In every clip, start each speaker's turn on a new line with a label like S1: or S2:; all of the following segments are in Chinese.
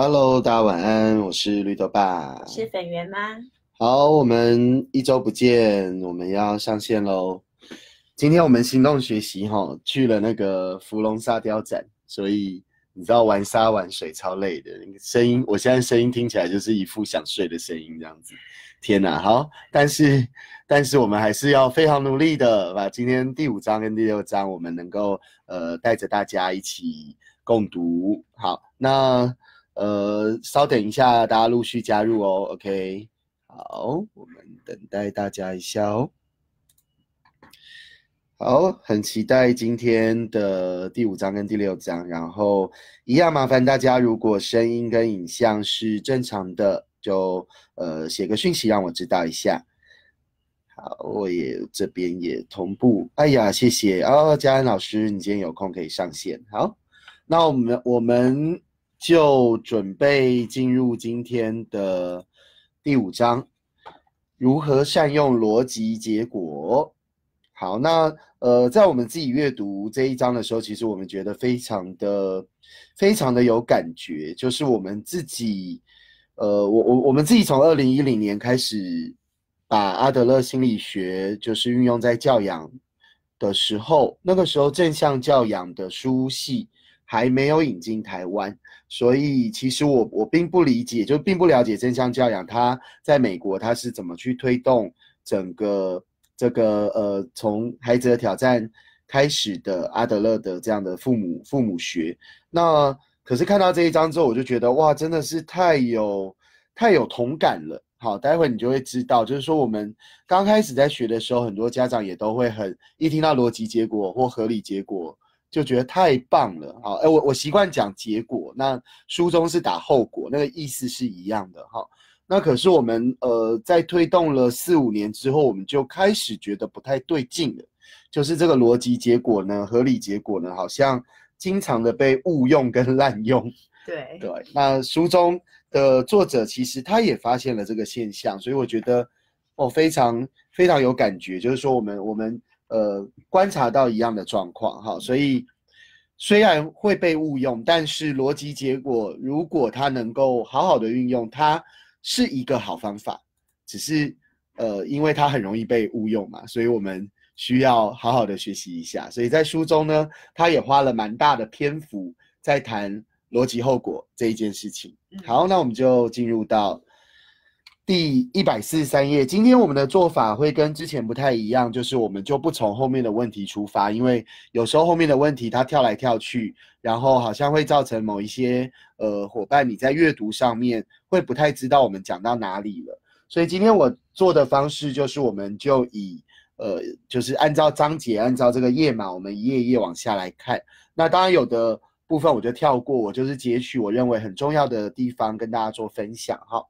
S1: Hello，大家晚安，我是绿豆爸。
S2: 是粉圆吗？
S1: 好，我们一周不见，我们要上线喽。今天我们行动学习哈，去了那个芙蓉沙雕展，所以你知道玩沙玩水超累的，那个声音，我现在声音听起来就是一副想睡的声音这样子。天哪，好，但是但是我们还是要非常努力的，把今天第五章跟第六章，我们能够呃带着大家一起共读。好，那。呃，稍等一下，大家陆续加入哦。OK，好，我们等待大家一下哦。好，很期待今天的第五章跟第六章。然后一样麻烦大家，如果声音跟影像是正常的，就呃写个讯息让我知道一下。好，我也这边也同步。哎呀，谢谢哦，嘉恩老师，你今天有空可以上线。好，那我们我们。就准备进入今天的第五章，如何善用逻辑结果。好，那呃，在我们自己阅读这一章的时候，其实我们觉得非常的、非常的有感觉。就是我们自己，呃，我我我们自己从二零一零年开始把阿德勒心理学就是运用在教养的时候，那个时候正向教养的书系还没有引进台湾。所以其实我我并不理解，就并不了解正向教养，它在美国它是怎么去推动整个这个呃从孩子的挑战开始的阿德勒的这样的父母父母学。那可是看到这一章之后，我就觉得哇，真的是太有太有同感了。好，待会你就会知道，就是说我们刚开始在学的时候，很多家长也都会很一听到逻辑结果或合理结果。就觉得太棒了，好，哎，我我习惯讲结果，那书中是打后果，那个意思是一样的，哈。那可是我们呃在推动了四五年之后，我们就开始觉得不太对劲了，就是这个逻辑结果呢，合理结果呢，好像经常的被误用跟滥用。
S2: 对
S1: 对，那书中的作者其实他也发现了这个现象，所以我觉得哦非常非常有感觉，就是说我们我们。呃，观察到一样的状况哈，所以虽然会被误用，但是逻辑结果如果它能够好好的运用，它是一个好方法。只是呃，因为它很容易被误用嘛，所以我们需要好好的学习一下。所以在书中呢，他也花了蛮大的篇幅在谈逻辑后果这一件事情。好，那我们就进入到。第一百四十三页，今天我们的做法会跟之前不太一样，就是我们就不从后面的问题出发，因为有时候后面的问题它跳来跳去，然后好像会造成某一些呃伙伴你在阅读上面会不太知道我们讲到哪里了。所以今天我做的方式就是，我们就以呃就是按照章节，按照这个页码，我们一页一页往下来看。那当然有的部分我就跳过，我就是截取我认为很重要的地方跟大家做分享哈。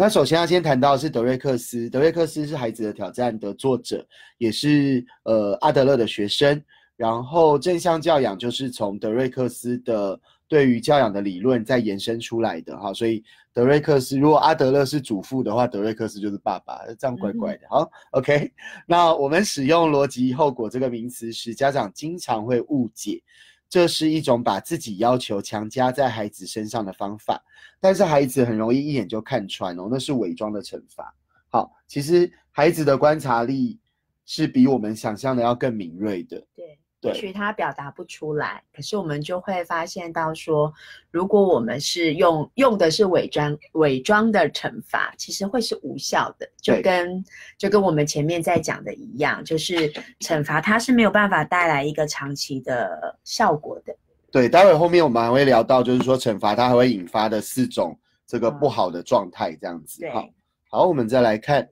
S1: 那首先要先谈到是德瑞克斯，德瑞克斯是《孩子的挑战》的作者，也是呃阿德勒的学生。然后正向教养就是从德瑞克斯的对于教养的理论再延伸出来的哈。所以德瑞克斯如果阿德勒是祖父的话，德瑞克斯就是爸爸，这样怪怪的。好，OK。那我们使用逻辑后果这个名词时，家长经常会误解。这是一种把自己要求强加在孩子身上的方法，但是孩子很容易一眼就看穿哦，那是伪装的惩罚。好，其实孩子的观察力是比我们想象的要更敏锐的。
S2: 对。也许他表达不出来，可是我们就会发现到说，如果我们是用用的是伪装伪装的惩罚，其实会是无效的，就跟就跟我们前面在讲的一样，就是惩罚它是没有办法带来一个长期的效果的。
S1: 对，待会后面我们还会聊到，就是说惩罚它还会引发的四种这个不好的状态，这样子。好，好，我们再来看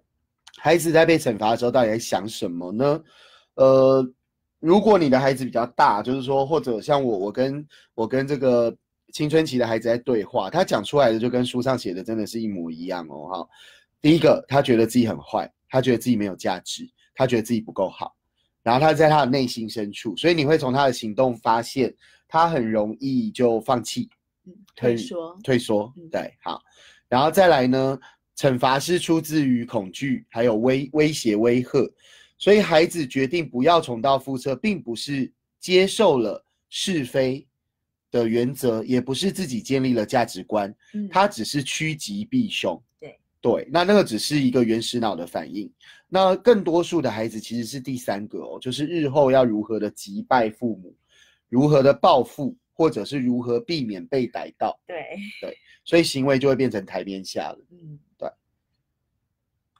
S1: 孩子在被惩罚的时候到底在想什么呢？呃。如果你的孩子比较大，就是说，或者像我，我跟我跟这个青春期的孩子在对话，他讲出来的就跟书上写的真的是一模一样哦。哈，第一个，他觉得自己很坏，他觉得自己没有价值，他觉得自己不够好，然后他在他的内心深处，所以你会从他的行动发现，他很容易就放弃，
S2: 退缩，
S1: 退缩，对，好，然后再来呢，惩罚是出自于恐惧，还有威威胁、威吓。所以孩子决定不要重蹈覆辙，并不是接受了是非的原则，也不是自己建立了价值观，
S2: 嗯，
S1: 他只是趋吉避凶。
S2: 对
S1: 对，那那个只是一个原始脑的反应。那更多数的孩子其实是第三个哦，就是日后要如何的击败父母，如何的报复，或者是如何避免被逮到，
S2: 对对，
S1: 所以行为就会变成台面下了。
S2: 嗯对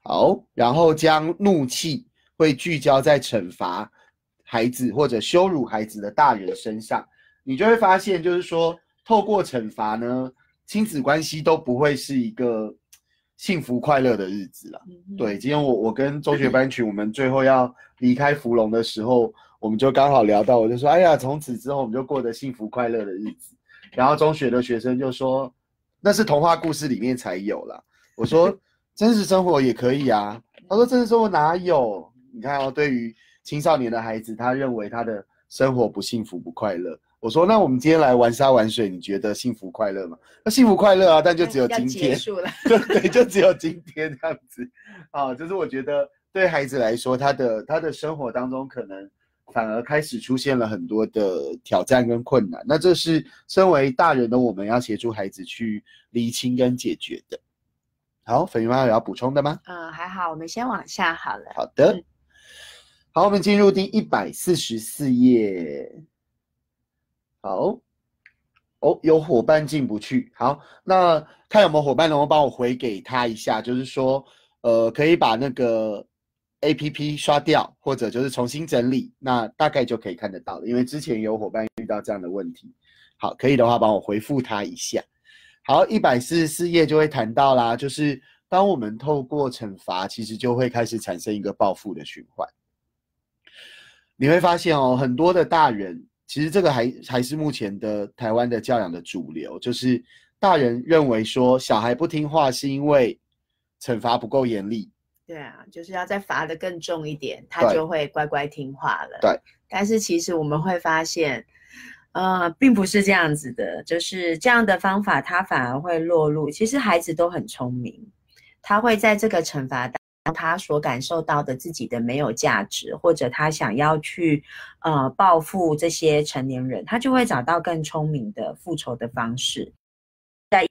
S1: 好，然后将怒气会聚焦在惩罚孩子或者羞辱孩子的大人身上，你就会发现，就是说，透过惩罚呢，亲子关系都不会是一个幸福快乐的日子了。
S2: 嗯
S1: 对，今天我我跟中学班群，我们最后要离开芙蓉的时候，我们就刚好聊到，我就说，哎呀，从此之后我们就过得幸福快乐的日子。然后中学的学生就说，那是童话故事里面才有啦。我说，真实生活也可以啊。他说，真实生活哪有？你看哦，对于青少年的孩子，他认为他的生活不幸福不快乐。我说，那我们今天来玩沙玩水，你觉得幸福快乐吗？那幸福快乐啊，但就只有今天。
S2: 束了，
S1: 对对，就只有今天这样子啊，就是我觉得对孩子来说，他的他的生活当中可能反而开始出现了很多的挑战跟困难，那这是身为大人的我们要协助孩子去厘清跟解决的。好，粉鱼妈有要补充的吗？
S2: 嗯，还好，我们先往下好了。
S1: 好的
S2: 嗯，
S1: 好，我们进入第一百四十四页。好，哦，有伙伴进不去。好，那看有没有伙伴能够帮我回给他一下，就是说，呃，可以把那个 A P P 刷掉，或者就是重新整理，那大概就可以看得到了。因为之前有伙伴遇到这样的问题。好，可以的话帮我回复他一下。好，一百四十四页就会谈到啦，就是当我们透过惩罚，其实就会开始产生一个报复的循环。你会发现哦，很多的大人，其实这个还还是目前的台湾的教养的主流，就是大人认为说小孩不听话是因为惩罚不够严厉，
S2: 对啊，就是要再罚的更重一点，他就会乖乖听话了。
S1: 对，
S2: 但是其实我们会发现，呃，并不是这样子的，就是这样的方法，他反而会落入。其实孩子都很聪明，他会在这个惩罚他所感受到的自己的没有价值，或者他想要去呃报复这些成年人，他就会找到更聪明的复仇的方式。在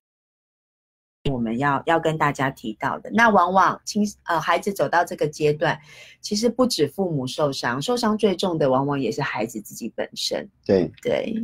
S2: 我们要要跟大家提到的，那往往青呃孩子走到这个阶段，其实不止父母受伤，受伤最重的往往也是孩子自己本身。
S1: 对，
S2: 对，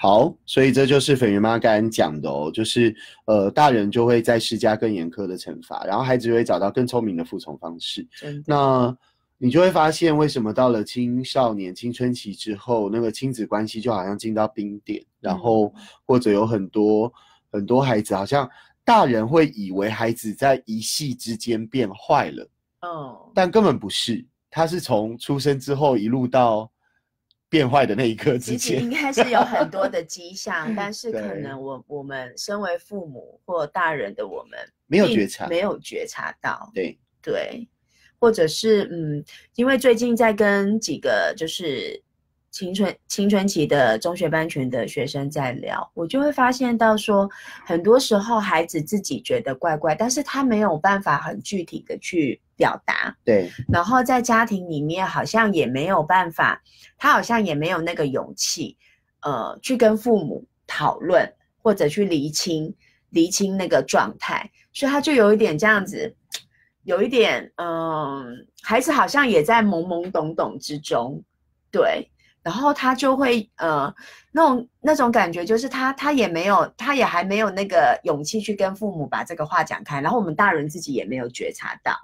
S1: 好，所以这就是粉圆妈刚才讲的哦，就是呃，大人就会在施加更严苛的惩罚，然后孩子就会找到更聪明的服从方式。那你就会发现，为什么到了青少年青春期之后，那个亲子关系就好像进到冰点，然后或者有很多很多孩子，好像大人会以为孩子在一夕之间变坏了，
S2: 嗯，
S1: 但根本不是，他是从出生之后一路到变坏的那一刻之
S2: 其实应。该是有很多的迹象，但是可能我我们身为父母或大人的我们
S1: 没有
S2: 并
S1: 觉察
S2: 没有觉察到。
S1: 对，
S2: 对，或者是嗯，因为最近在跟几个就是青春青春期的中学班群的学生在聊，我就会发现到说，很多时候孩子自己觉得怪怪，但是他没有办法很具体的去表达，
S1: 对，
S2: 然后在家庭里面好像也没有办法，他好像也没有那个勇气，呃，去跟父母讨论或者去厘清厘清那个状态，所以他就有一点这样子，有一点嗯，孩子好像也在懵懵懂懂之中，对，然后他就会呃那种那种感觉就是他他也没有他也还没有那个勇气去跟父母把这个话讲开，然后我们大人自己也没有觉察到。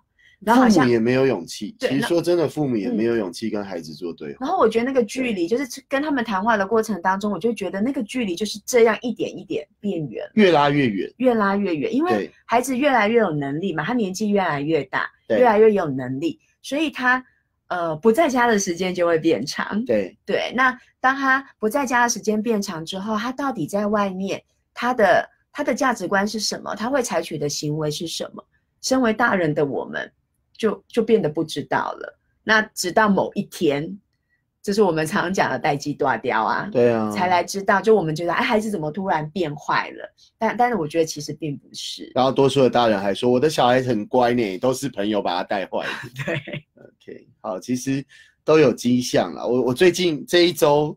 S2: 然后
S1: 父母也没有勇气。其实说真的，父母也
S2: 嗯
S1: 没有勇气跟孩子做对话。
S2: 然后我觉得那个距离，就是跟他们谈话的过程当中，我就觉得那个距离就是这样一点一点变远，
S1: 越拉越远。
S2: 越拉越远。因为孩子越来越有能力嘛，他年纪越来越大，越来越有能力，所以他呃不在家的时间就会变长。
S1: 对，
S2: 对，那当他不在家的时间变长之后，他到底在外面他的他的价值观是什么？他会采取的行为是什么？身为大人的我们，就就变得不知道了。那直到某一天，这是我们常讲的待机断掉啊，
S1: 对啊，
S2: 才来知道，就我们觉得，哎，孩子怎么突然变坏了？但但是我觉得其实并不是。
S1: 然后多数的大人还说我的小孩很乖呢，都是朋友把他带坏的。
S2: 对
S1: ，OK，好，其实都有迹象了。我我最近这一周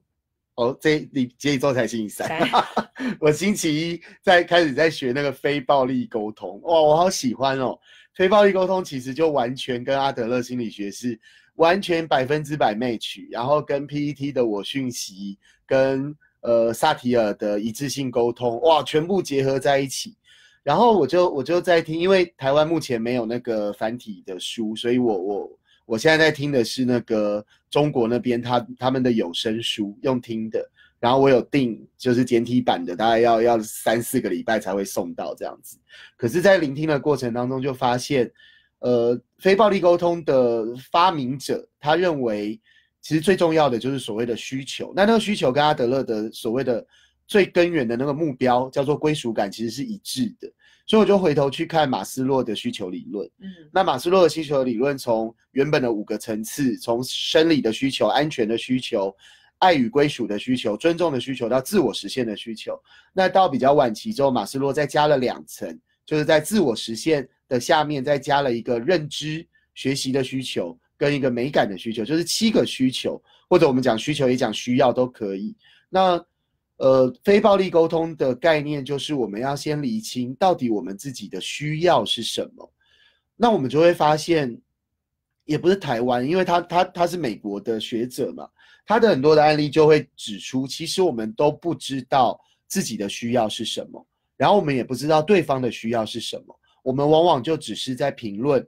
S1: 哦，这你这一周才星期三
S2: 三，
S1: 我星期一在开始在学那个非暴力沟通，哇，我好喜欢哦。非暴力沟通其实就完全跟阿德勒心理学是完全百分之百 match，然后跟 PET 的我讯息跟呃萨提尔的一致性沟通，哇，全部结合在一起。然后我就我就在听，因为台湾目前没有那个繁体的书，所以我我我现在在听的是那个中国那边他他们的有声书，用听的。然后我有订，就是简体版的，大概要要三四个礼拜才会送到这样子。可是，在聆听的过程当中，就发现，呃，非暴力沟通的发明者他认为，其实最重要的就是所谓的需求。那那个需求跟阿德勒的所谓的最根源的那个目标叫做归属感，其实是一致的。所以我就回头去看马斯洛的需求理论。
S2: 嗯，
S1: 那马斯洛的需求理论从原本的五个层次，从生理的需求、安全的需求。爱与归属的需求、尊重的需求到自我实现的需求，那到比较晚期之后，马斯洛再加了两层，就是在自我实现的下面再加了一个认知、学习的需求跟一个美感的需求，就是七个需求，或者我们讲需求也讲需要都可以。那呃，非暴力沟通的概念就是我们要先理清到底我们自己的需要是什么，那我们就会发现，也不是台湾，因为他他他是美国的学者嘛。他的很多的案例就会指出，其实我们都不知道自己的需要是什么，然后我们也不知道对方的需要是什么，我们往往就只是在评论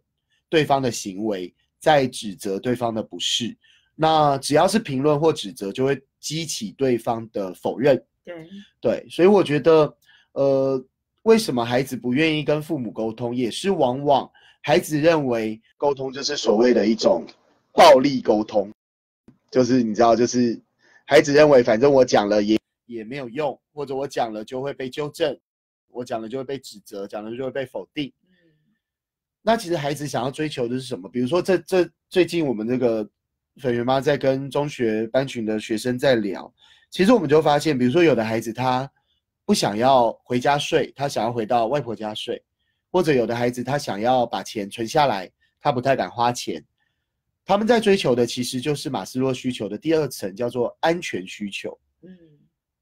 S1: 对方的行为，在指责对方的不是。那只要是评论或指责，就会激起对方的否认。
S2: 对
S1: 对，所以我觉得，呃，为什么孩子不愿意跟父母沟通，也是往往孩子认为沟通就是所谓的一种暴力沟通。就是你知道，就是孩子认为反正我讲了也也没有用，或者我讲了就会被纠正，我讲了就会被指责，讲了就会被否定。嗯，那其实孩子想要追求的是什么？比如说，这这最近我们这个粉圆妈在跟中学班群的学生在聊，其实我们就发现，比如说有的孩子他不想要回家睡，他想要回到外婆家睡，或者有的孩子他想要把钱存下来，他不太敢花钱。他们在追求的其实就是马斯洛需求的第二层，叫做安全需求。嗯，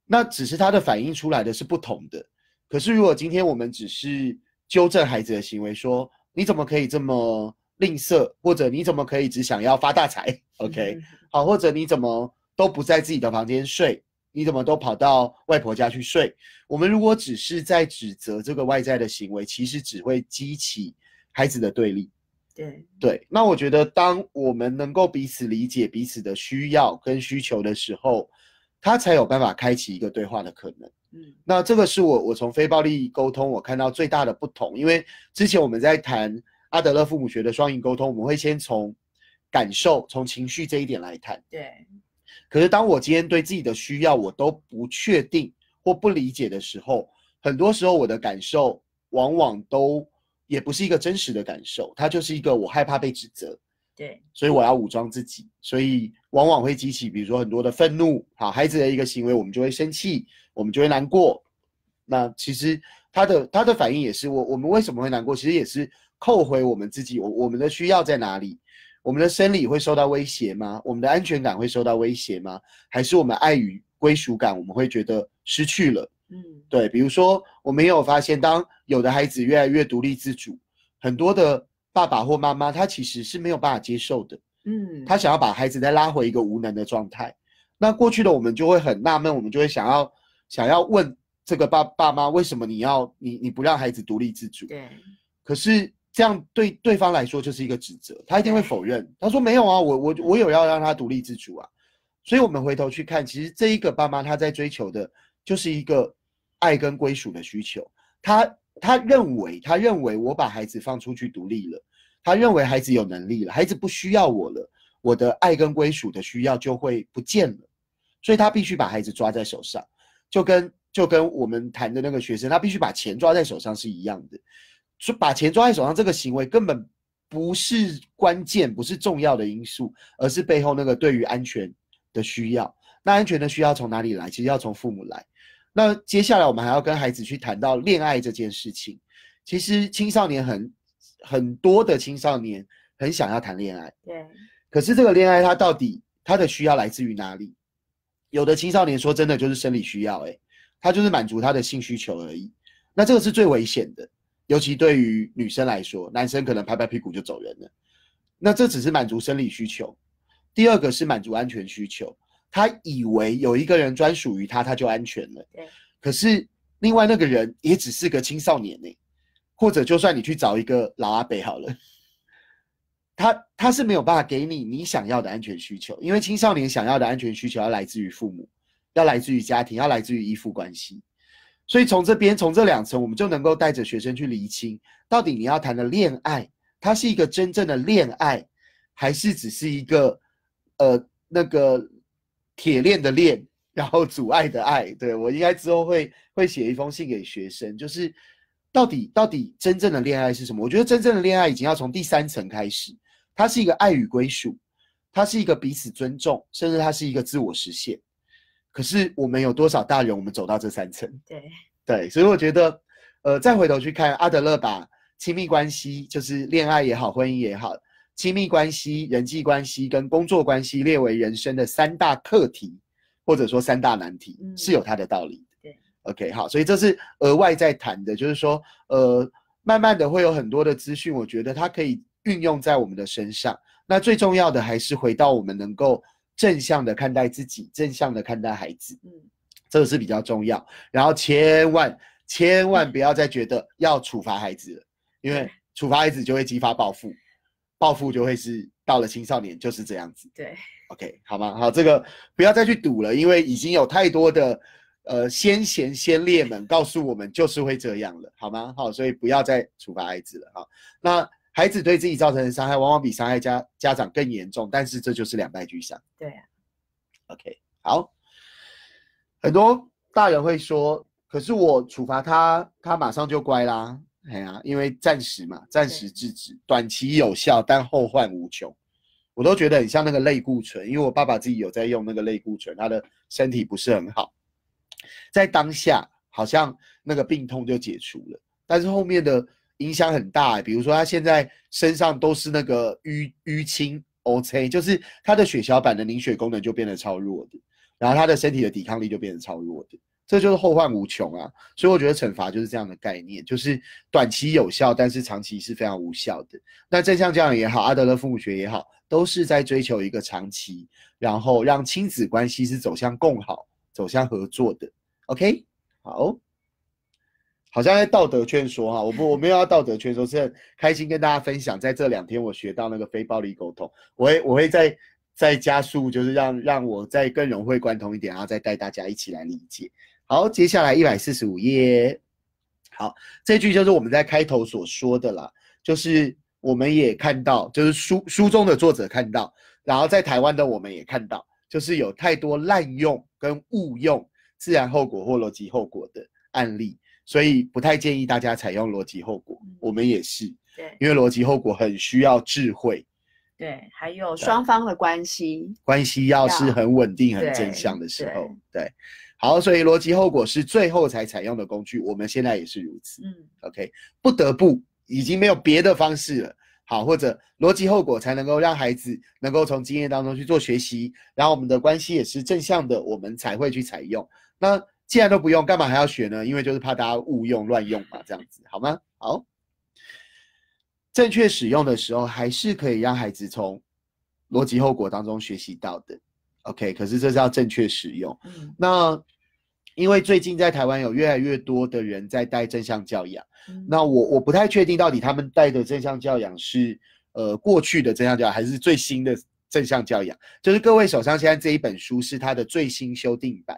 S1: 那只是他的反应出来的是不同的。可是如果今天我们只是纠正孩子的行为，说你怎么可以这么吝啬，或者你怎么可以只想要发大财？OK，好，或者你怎么都不在自己的房间睡，你怎么都跑到外婆家去睡？我们如果只是在指责这个外在的行为，其实只会激起孩子的对立。
S2: 对
S1: 对，那我觉得，当我们能够彼此理解彼此的需要跟需求的时候，他才有办法开启一个对话的可能。嗯，那这个是我我从非暴力沟通我看到最大的不同，因为之前我们在谈阿德勒父母学的双赢沟通，我们会先从感受、从情绪这一点来谈。
S2: 对，
S1: 可是当我今天对自己的需要我都不确定或不理解的时候，很多时候我的感受往往都。也不是一个真实的感受，它就是一个我害怕被指责，
S2: 对，
S1: 所以我要武装自己，所以往往会激起，比如说很多的愤怒，好，孩子的一个行为，我们就会生气，我们就会难过。那其实他的他的反应也是，我我们为什么会难过？其实也是扣回我们自己，我我们的需要在哪里？我们的生理会受到威胁吗？我们的安全感会受到威胁吗？还是我们爱与归属感，我们会觉得失去了？嗯，对，比如说，我们也有发现，当有的孩子越来越独立自主，很多的爸爸或妈妈，他其实是没有办法接受的。嗯，他想要把孩子再拉回一个无能的状态。那过去的我们就会很纳闷，我们就会想要想要问这个爸爸妈，为什么你要你你不让孩子独立自主？
S2: 对。
S1: 可是这样对对方来说就是一个指责，他一定会否认。他说没有啊，我我我有要让他独立自主啊。所以我们回头去看，其实这一个爸妈他在追求的就是一个。爱跟归属的需求，他他认为他认为我把孩子放出去独立了，他认为孩子有能力了，孩子不需要我了，我的爱跟归属的需要就会不见了，所以他必须把孩子抓在手上，就跟就跟我们谈的那个学生，他必须把钱抓在手上是一样的，说把钱抓在手上这个行为根本不是关键，不是重要的因素，而是背后那个对于安全的需要。那安全的需要从哪里来？其实要从父母来。那接下来我们还要跟孩子去谈到恋爱这件事情。其实青少年很很多的青少年很想要谈恋爱，
S2: 对。
S1: 可是这个恋爱它到底它的需要来自于哪里？有的青少年说真的就是生理需要，哎，他就是满足他的性需求而已。那这个是最危险的，尤其对于女生来说，男生可能拍拍屁股就走人了。那这只是满足生理需求。第二个是满足安全需求，他以为有一个人专属于他，他就安全了。
S2: 对。
S1: 可是另外那个人也只是个青少年呢，或者就算你去找一个老阿伯好了。他他是没有办法给你你想要的安全需求，因为青少年想要的安全需求要来自于父母，要来自于家庭，要来自于依附关系。所以从这边从这两层，我们就能够带着学生去厘清，到底你要谈的恋爱，它是一个真正的恋爱，还是只是一个呃那个铁链的链，然后阻碍的爱？对我应该之后会会写一封信给学生，就是到底到底真正的恋爱是什么？我觉得真正的恋爱已经要从第三层开始。它是一个爱与归属，它是一个彼此尊重，甚至它是一个自我实现。可是我们有多少大人，我们走到这三层？
S2: 对
S1: 对，所以我觉得，呃，再回头去看阿德勒把亲密关系，就是恋爱也好，婚姻也好，亲密关系、人际关系跟工作关系列为人生的三大课题，或者说三大难题，是有它的道理。
S2: 对
S1: ，OK，好，所以这是额外在谈的，就是说，呃，慢慢的会有很多的资讯，我觉得它可以。运用在我们的身上，那最重要的还是回到我们能够正向的看待自己，正向的看待孩子，嗯，这个是比较重要。然后千万千万不要再觉得要处罚孩子了，因为处罚孩子就会激发报复，报复就会是到了青少年就是这样子。
S2: 对
S1: ，OK，好吗？好，这个不要再去赌了，因为已经有太多的呃先贤先烈们告诉我们就是会这样了，好吗？好，所以不要再处罚孩子了，哈。那。孩子对自己造成的伤害，往往比伤害家家长更严重，但是这就是两败俱伤。
S2: 对
S1: ，OK，好。很多大人会说：“可是我处罚他，他马上就乖啦。”哎呀，因为暂时嘛，暂时制止，短期有效，但后患无穷。我都觉得很像那个类固醇，因为我爸爸自己有在用那个类固醇，他的身体不是很好，在当下好像那个病痛就解除了，但是后面的。影响很大，比如说他现在身上都是那个淤淤青，OK，就是他的血小板的凝血功能就变得超弱的，然后他的身体的抵抗力就变得超弱的，这就是后患无穷啊。所以我觉得惩罚就是这样的概念，就是短期有效，但是长期是非常无效的。那正向教养也好，阿德勒父母学也好，都是在追求一个长期，然后让亲子关系是走向共好、走向合作的。OK，好。好像在道德劝说哈，我不我没有要道德劝说，是开心跟大家分享，在这两天我学到那个非暴力沟通，我会我会再再加速，就是让让我再更融会贯通一点，然后再带大家一起来理解。好，接下来一百四十五页，好，这句就是我们在开头所说的啦，就是我们也看到，就是书书中的作者看到，然后在台湾的我们也看到，就是有太多滥用跟误用自然后果或逻辑后果的案例。所以不太建议大家采用逻辑后果，我们也是，
S2: 对，
S1: 因为逻辑后果很需要智慧，
S2: 对，还有双方的关系，
S1: 关系要是很稳定、很正向的时候，对，好，所以逻辑后果是最后才采用的工具，我们现在也是如此，嗯，OK，不得不已经没有别的方式了，好，或者逻辑后果才能够让孩子能够从经验当中去做学习，然后我们的关系也是正向的，我们才会去采用，那。既然都不用，干嘛还要学呢？因为就是怕大家误用、乱用嘛，这样子好吗？好，正确使用的时候，还是可以让孩子从逻辑后果当中学习到的。OK，可是这是要正确使用。嗯，那因为最近在台湾有越来越多的人在带正向教养，那我我不太确定到底他们带的正向教养是呃过去的正向教养，还是最新的正向教养。就是各位手上现在这一本书是它的最新修订版。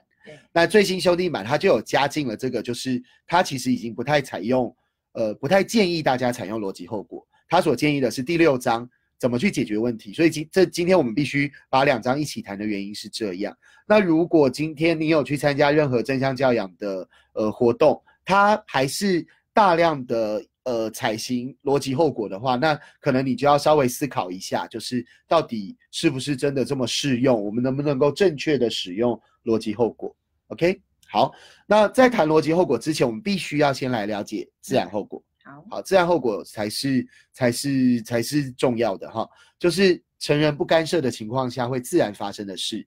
S1: 那最新修订版它就有加进了这个，就是它其实已经不太采用，呃，不太建议大家采用逻辑后果。他所建议的是第六章怎么去解决问题。所以今这今天我们必须把两章一起谈的原因是这样。那如果今天你有去参加任何正向教养的呃活动，它还是大量的呃采行逻辑后果的话，那可能你就要稍微思考一下，就是到底是不是真的这么适用？我们能不能够正确的使用？逻辑后果，OK，好。那在谈逻辑后果之前，我们必须要先来了解自然后果。
S2: 好，
S1: 好，自然后果才是才是才是重要的哈。就是成人不干涉的情况下会自然发生的事。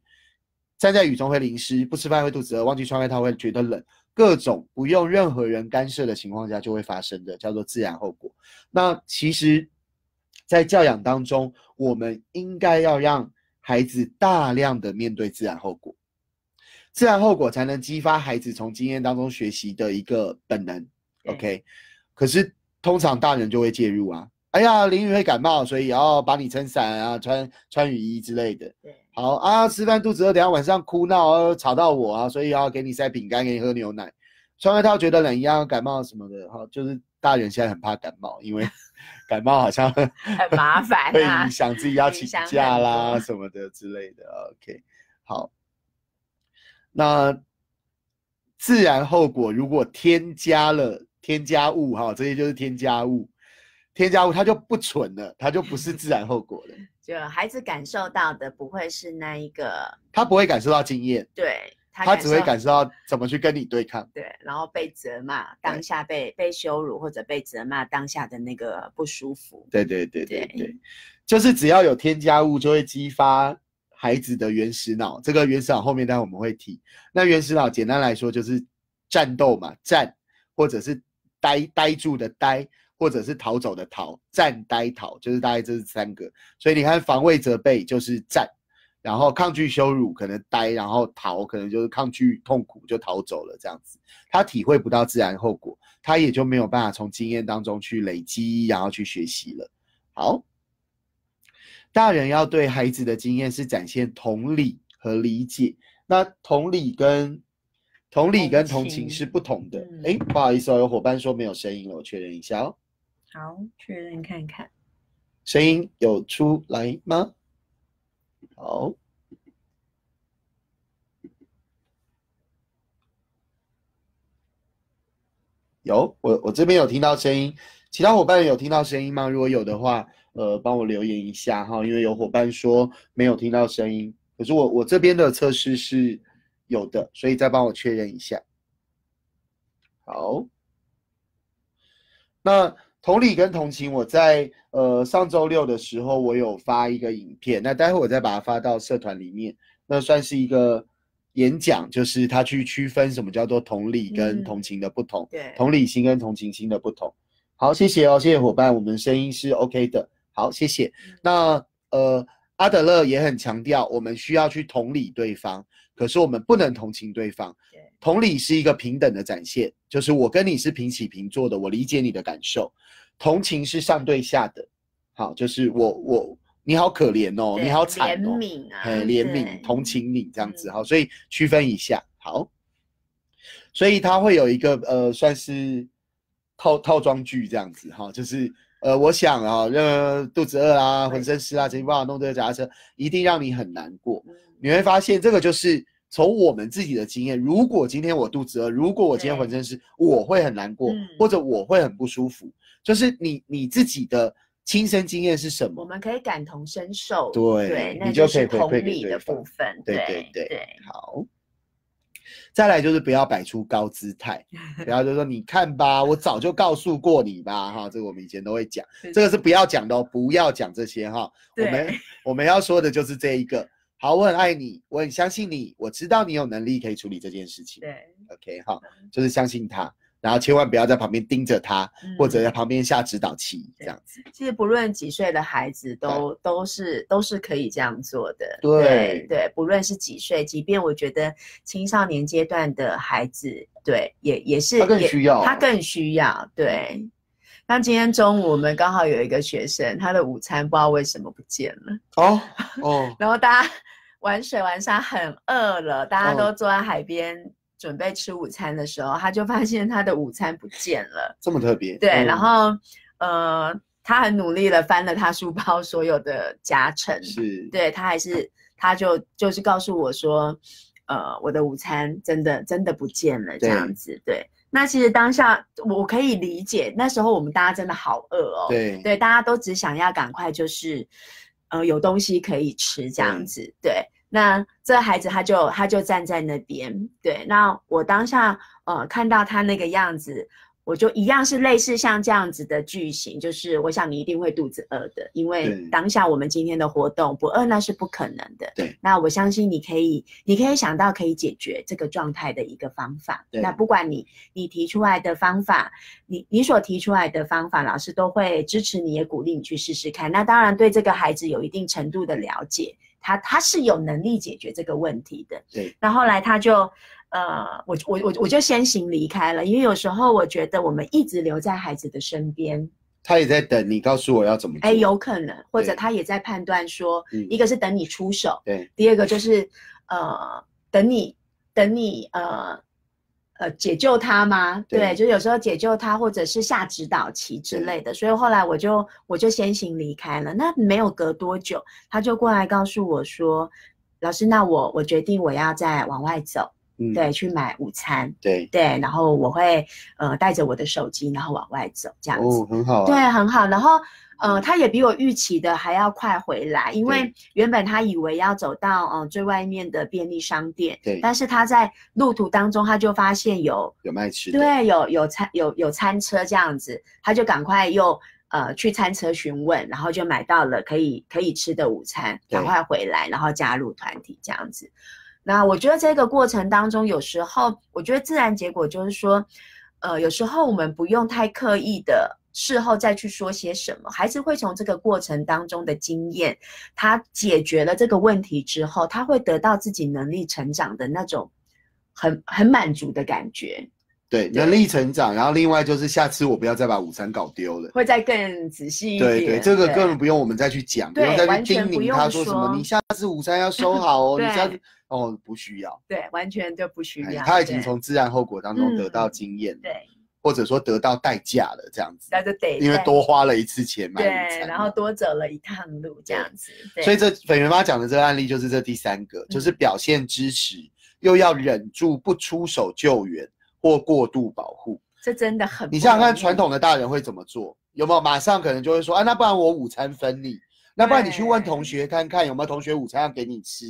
S1: 站在雨中会淋湿，不吃饭会肚子饿，忘记穿外套会觉得冷，各种不用任何人干涉的情况下就会发生的，叫做自然后果。那其实，在教养当中，我们应该要让孩子大量的面对自然后果，自然后果才能激发孩子从经验当中学习的一个本能。OK，可是通常大人就会介入啊。哎呀，淋雨会感冒，所以要把你撑伞啊，穿穿雨衣之类的。
S2: 对，
S1: 好啊，吃饭肚子饿，等下晚上哭闹吵到我啊，所以要给你塞饼干，给你喝牛奶。穿外套觉得冷一样，感冒什么的哈，就是大人现在很怕感冒，因为 感冒好像
S2: 很麻烦，
S1: 会影响自己要请假啦什么的之类的。OK，好，那自然后果如果添加了添加物哈，这些就是添加物。添加物它就不纯了，它就不是自然后果了。
S2: 就孩子感受到的不会是那一个，
S1: 他不会感受到经验，
S2: 对
S1: 他只会感受到怎么去跟你对抗。
S2: 对，然后被责骂，当下被被羞辱或者被责骂当下的那个不舒服。
S1: 对对对对对，就是只要有添加物，就会激发孩子的原始脑。这个原始脑后面待会我们会提。那原始脑简单来说就是战斗嘛，战或者是呆呆住的呆。或者是逃走的逃，战呆逃，就是大概这是三个。所以你看，防卫责备就是战，然后抗拒羞辱可能呆，然后逃可能就是抗拒痛苦就逃走了这样子。他体会不到自然后果，他也就没有办法从经验当中去累积，然后去学习了。好，大人要对孩子的经验是展现同理和理解。那同理跟同理跟同情是不同的。哎，不好意思哦，有伙伴说没有声音了，我确认一下哦。
S2: 好，确认看看，
S1: 声音有出来吗？好，有，我我这边有听到声音，其他伙伴有听到声音吗？如果有的话，呃，帮我留言一下哈，因为有伙伴说没有听到声音，可是我我这边的测试是有的，所以再帮我确认一下。好，那。同理跟同情，我在呃上周六的时候，我有发一个影片，那待会我再把它发到社团里面，那算是一个演讲，就是他去区分什么叫做同理跟同情的不同，
S2: 对，
S1: 同理心跟同情心的不同。好，谢谢哦，谢谢伙伴，我们声音是 OK 的。好，谢谢。那呃阿德勒也很强调，我们需要去同理对方，可是我们不能同情对方。同理是一个平等的展现，就是我跟你是平起平坐的，我理解你的感受。同情是上对下的，好，就是我我你好可怜哦，你好惨
S2: 哦，怜悯啊，
S1: 怜悯同情你这样子，好，所以区分一下，好，所以它会有一个呃，算是套套装句这样子，哈，就是呃，我想啊，呃，肚子饿啊，浑身湿啦，整天不好弄这个夹车，一定让你很难过。你会发现这个就是。从我们自己的经验，如果今天我肚子饿，如果我今天浑身是，我会很难过，或者我会很不舒服。就是你你自己的亲身经验是什么？
S2: 我们可以感同身受，
S1: 对，
S2: 你
S1: 就可以
S2: 同理的部分。
S1: 对对对，好。再来就是不要摆出高姿态，不要就说你看吧，我早就告诉过你吧，哈，这个我们以前都会讲，这个是不要讲的哦，不要讲这些哈。我们我们要说的就是这一个。好，我很爱你，我很相信你，我知道你有能力可以处理这件事情。
S2: 对
S1: ，OK，好，就是相信他，然后千万不要在旁边盯着他，或者在旁边下指导棋这样子。
S2: 其实不论几岁的孩子，都都是都是可以这样做的。
S1: 对
S2: 对，不论是几岁，即便我觉得青少年阶段的孩子，对，也也是
S1: 他更需要，
S2: 他更需要。对，像今天中午我们刚好有一个学生，他的午餐不知道为什么不见了。哦哦，然后大家。玩水玩沙很饿了，大家都坐在海边准备吃午餐的时候，他就发现他的午餐不见了。
S1: 这么特别？
S2: 对，然后呃，他很努力的翻了他书包所有的夹层，
S1: 是
S2: 对他还是他就就是告诉我说，呃，我的午餐真的真的不见了这样子。对，那其实当下我可以理解，那时候我们大家真的好饿哦。
S1: 对
S2: 对，大家都只想要赶快就是呃有东西可以吃这样子。对。那这孩子他就他就站在那边，对。那我当下呃看到他那个样子，我就一样是类似像这样子的句型，就是我想你一定会肚子饿的，因为
S1: 对
S2: 当下我们今天的活动不饿那是不可能的。
S1: 对，
S2: 那我相信你可以，你可以想到可以解决这个状态的一个方法。
S1: 对
S2: 那不管你你提出来的方法，你你所提出来的方法，老师都会支持你，也鼓励你去试试看。那当然对这个孩子有一定程度的了解，他他是有能力解决这个问题的。
S1: 对，
S2: 那后来他就。呃，我我我我就先行离开了，因为有时候我觉得我们一直留在孩子的身边，
S1: 他也在等你告诉我要怎么做。
S2: 哎，有可能，或者他也在判断说，
S1: 嗯
S2: 一个是等你出手，
S1: 对
S2: 第二个就是呃，等你等你呃呃解救他吗？
S1: 对
S2: 对，就有时候解救他，或者是下指导棋之
S1: 对
S2: 类的。所以后来我就我就先行离开了。那没有隔多久，他就过来告诉我说，老师，那我我决定我要再往外走，
S1: 嗯，
S2: 对，去买午餐。
S1: 对，
S2: 对，然后我会呃带着我的手机，然后往外走这样子。
S1: 哦，很好啊。
S2: 对，很好。然后呃，他也比我预期的还要快回来，因为原本他以为要走到呃最外面的便利商店，
S1: 对
S2: 但是他在路途当中他就发现有
S1: 有卖吃的。
S2: 对有有餐有有餐车这样子，他就赶快又。呃，去餐车询问，然后就买到了可以可以吃的午餐，赶快回来，然后加入团体这样子。那我觉得这个过程当中，有时候我觉得自然结果就是说，呃，有时候我们不用太刻意的事后再去说些什么，孩子会从这个过程当中的经验，他解决了这个问题之后，他会得到自己能力成长的那种很很满足的感觉，
S1: 对，能力成长，然后另外就是下次我不要再把午餐搞丢了。
S2: 会再更仔细一点。
S1: 对对，这个根本不用我们再去讲，不用再去叮咛他说什么，你下次午餐要收好哦，你
S2: 对
S1: 下次哦不需要，
S2: 对，完全就不需要。
S1: 哎他已经从自然后果当中得到
S2: 嗯
S1: 经验，
S2: 对，
S1: 或者说得到代价了，这样子，
S2: 那就得
S1: 因为多花了一次钱买午
S2: 对，
S1: 餐，
S2: 然后多走了一趟路这样子。
S1: 所以这粉圆妈讲的这个案例就是这第三个，就是表现支持，又要忍住不出手救援或过度保护。
S2: 这真的很
S1: 你想想看，传统的大人会怎么做？有没有马上可能就会说啊，那不然我午餐分你，那不然你去问同学看看有没有同学午餐要给你吃，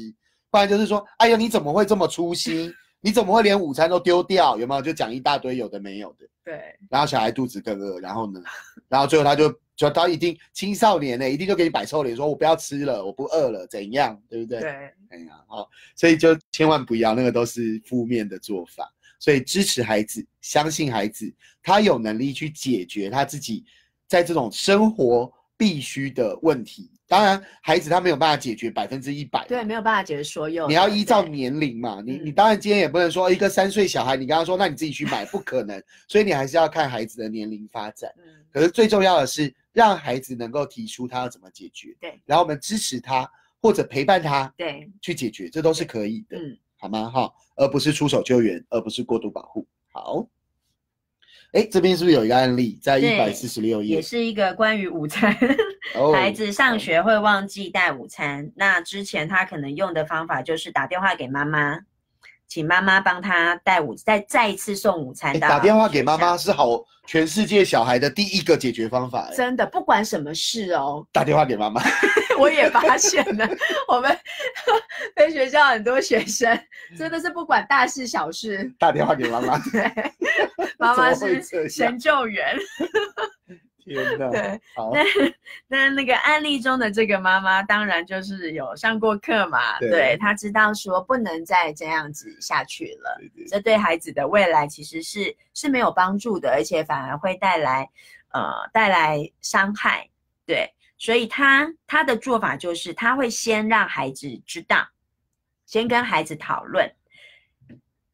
S1: 不然就是说，哎呀，你怎么会这么粗心？你怎么会连午餐都丢掉？有没有？就讲一大堆有的没有的，
S2: 对
S1: 然后小孩肚子更饿，然后呢，然后最后他就就他一定青少年呢，一定就给你摆臭脸，说我不要吃了，我不饿了，怎样，对不对？
S2: 对
S1: 哎呀，好，所以就千万不要，那个都是负面的做法。所以支持孩子，相信孩子，他有能力去解决他自己在这种生活必须的问题。当然，孩子他没有办法解决百分之一百，
S2: 对，没有办法解决所有。
S1: 你要依照年龄嘛，你你
S2: 嗯
S1: 当然今天也不能说一个三岁小孩，你跟他说，那你自己去买，不可能。所以你还是要看孩子的年龄发展。
S2: 嗯
S1: 可是最重要的是，让孩子能够提出他要怎么解决，
S2: 对，
S1: 然后我们支持他或者陪伴他
S2: 对，
S1: 去解决，这都是可以的。
S2: 嗯，
S1: 好吗？哈，而不是出手救援，而不是过度保护。好，哎，这边是不是有一个案例，在一百四十六页
S3: 也？是一个关于午餐，
S1: 哦
S3: 孩子上学会忘记带午餐。那之前他可能用的方法就是打电话给妈妈，请妈妈帮他带午，再再一次送午餐
S1: 打电话给妈妈是好全世界小孩的第一个解决方法。诶
S2: 真的不管什么事哦，
S1: 打电话给妈妈，
S2: 我也发现了，我们在学校很多学生真的是不管大事小事，
S1: 打电话给妈妈。
S2: 对，妈妈是
S1: 样
S2: 神救援。
S1: 天哪！
S2: 对，
S1: 那，
S2: 那那个案例中的这个妈妈，当然就是有上过课嘛，
S1: 对
S2: 对她知道说不能再这样子下去了，
S1: 对对
S2: 这对孩子的未来其实是是没有帮助的，而且反而会带来呃带来伤害。对，所以他他的做法就是他会先让孩子知道，先跟孩子讨论，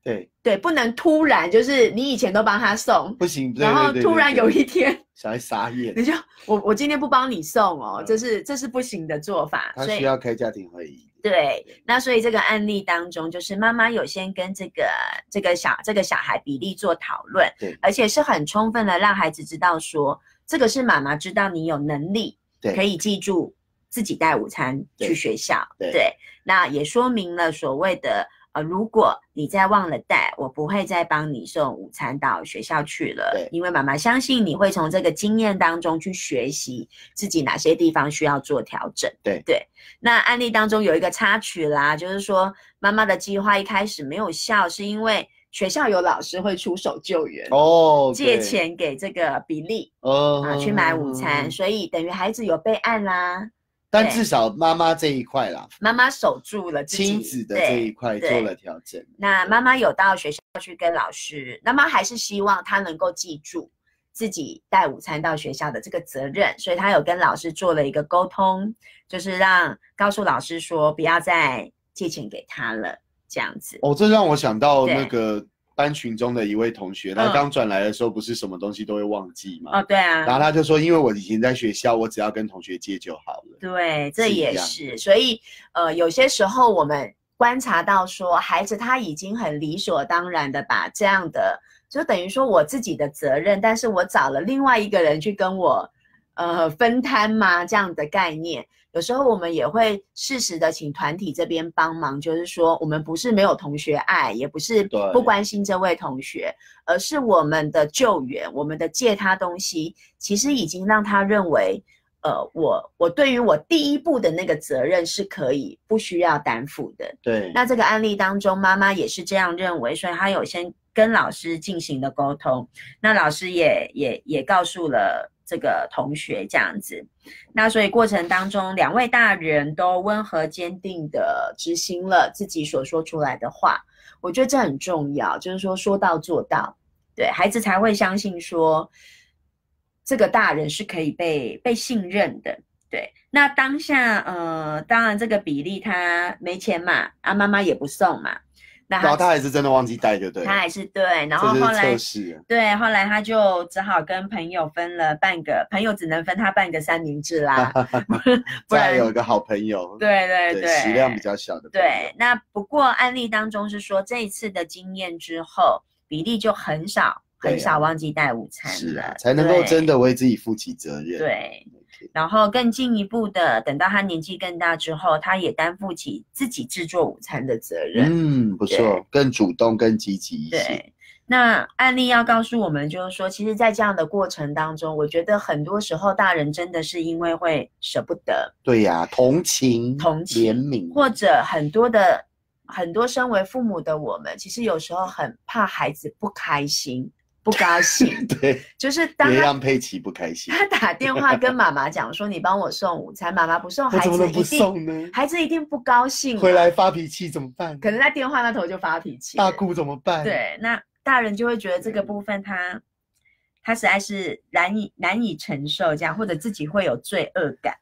S1: 对，
S2: 对，不能突然就是你以前都帮他送，
S1: 不行。
S2: 然后突然有一天
S1: 小孩傻眼，
S2: 你就我我今天不帮你送哦，
S1: 嗯
S2: 这是这是不行的做法，
S1: 他需要开家庭会议。
S2: 对，那所以这个案例当中，就是妈妈有先跟这个这个小这个小孩比例做讨论
S1: 对，
S2: 而且是很充分的让孩子知道说，这个是妈妈知道你有能力
S1: 对
S2: 可以记住自己带午餐去学校，
S1: 对
S2: 那也说明了所谓的呃，如果你再忘了带，我不会再帮你送午餐到学校去了
S1: 对，
S2: 因为妈妈相信你会从这个经验当中去学习自己哪些地方需要做调整。
S1: 对
S2: 对，那案例当中有一个插曲啦，就是说妈妈的计划一开始没有效，是因为学校有老师会出手救援，
S1: 哦，
S2: 借
S1: 对，
S2: 钱给这个比利
S1: 哦
S2: 啊去买午餐，所以等于孩子有备案啦。对
S1: 但至少妈妈这一块啦，
S2: 妈妈守住了
S1: 亲子的这一
S2: 对
S1: 块做了调整。
S2: 那妈妈有到学校去跟老师，那妈还是希望他能够记住自己带午餐到学校的这个责任，所以她有跟老师做了一个沟通，就是让告诉老师说不要再借钱给他了，这样子。
S1: 哦，这让我想到那个班群中的一位同学，他
S2: 嗯
S1: 刚转来的时候，不是什么东西都会忘记吗？
S2: 哦，对啊，
S1: 然后他就说，因为我以前在学校，我只要跟同学借就好了。
S2: 对，这也是，所以呃，有些时候我们观察到说，孩子他已经很理所当然的把这样的，就等于说我自己的责任，但是我找了另外一个人去跟我呃分摊嘛，这样的概念。有时候我们也会适时的请团体这边帮忙，就是说我们不是没有同学爱，也不是不关心这位同学，而是我们的救援，我们的借他东西，其实已经让他认为，呃，我我对于我第一步的那个责任是可以不需要担负的。
S1: 对，
S2: 那这个案例当中，妈妈也是这样认为，所以她有先跟老师进行了沟通，那老师也也也告诉了这个同学这样子。那所以过程当中，两位大人都温和坚定的执行了自己所说出来的话，我觉得这很重要，就是说说到做到，对孩子才会相信说，这个大人是可以被被信任的。对，那当下呃，当然这个比例他没钱嘛，啊妈妈也不送嘛，那
S1: 然后
S2: 他
S1: 他还是真的忘记带，就对了。
S2: 他还是对，然后后来。对，后来他就只好跟朋友分了半个，朋友只能分他半个三明治啦，不然
S1: 再有一个好朋友，
S2: 对对对，
S1: 食量比较小的。
S2: 对，那不过案例当中是说这一次的经验之后，比例就很少很少忘记带午餐
S1: 是啊
S2: 了，，
S1: 才能够真的为自己负起责任。
S2: 对。然后更进一步的，等到他年纪更大之后，他也担负起自己制作午餐的责任。
S1: 嗯，不错，更主动、更积极一些。
S2: 对，那案例要告诉我们，就是说，其实，在这样的过程当中，我觉得很多时候大人真的是因为会舍不得，
S1: 对呀，同情、
S2: 同情
S1: 怜悯，
S2: 或者很多的很多身为父母的我们，其实有时候很怕孩子不开心、不高兴，
S1: 对，
S2: 就是当他
S1: 别让佩奇不开心。
S2: 他打电话跟妈妈讲说：“你帮我送午餐，妈妈不送，孩子一定
S1: 送呢？
S2: 孩子一定不高兴嘛，
S1: 回来发脾气怎么办？
S2: 可能在电话那头就发脾气，
S1: 大哭怎么办？，
S2: 对，那大人就会觉得这个部分他他实在是难以难以承受，这样或者自己会有罪恶感，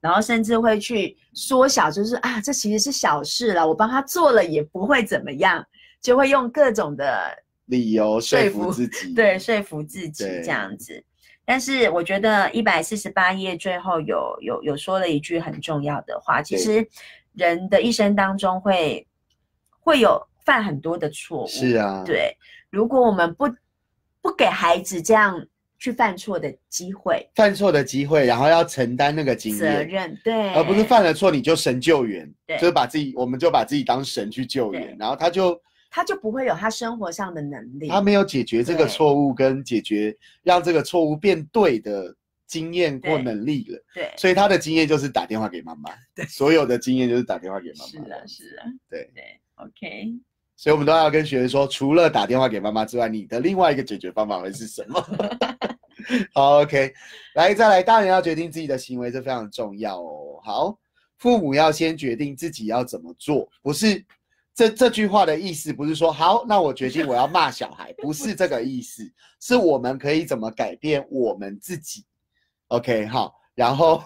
S2: 然后甚至会去缩小，就是啊，这其实是小事了，我帮他做了也不会怎么样，就会用各种的
S1: 理由说
S2: 说服
S1: 服自己。
S2: 对说服自己这样子。但是我觉得一百四十八页最后有有有说了一句很重要的话，其实人的一生当中会会有犯很多的错误，
S1: 是啊，，
S2: 对，如果我们不不给孩子这样去犯错的机会、
S1: 犯错的机会，然后要承担那个经
S2: 责，任，对，
S1: 而不是犯了错你就神救援，
S2: 对
S1: 就是把自己，我们就把自己当神去救援，然后他就
S2: 他就不会有他生活上的能力。
S1: 他没有解决这个
S2: 对
S1: 错误跟解决让这个错误变对的经验或能力了，
S2: 对，
S1: 所以他的经验就是打电话给妈妈，
S2: 对
S1: 所有的经验就是打电话给妈妈
S2: 是
S1: 妈，
S2: 啊，是啊，
S1: 对。
S2: 对，OK，
S1: 所以我们都要跟学生说，除了打电话给妈妈之外，你的另外一个解决方法会是什么？好，OK，来，再来，大人要决定自己的行为，这非常重要哦。好，父母要先决定自己要怎么做，不是这这句话的意思，不是说好，那我决定我要骂小孩，不是这个意思，是我们可以怎么改变我们自己。OK，好，然后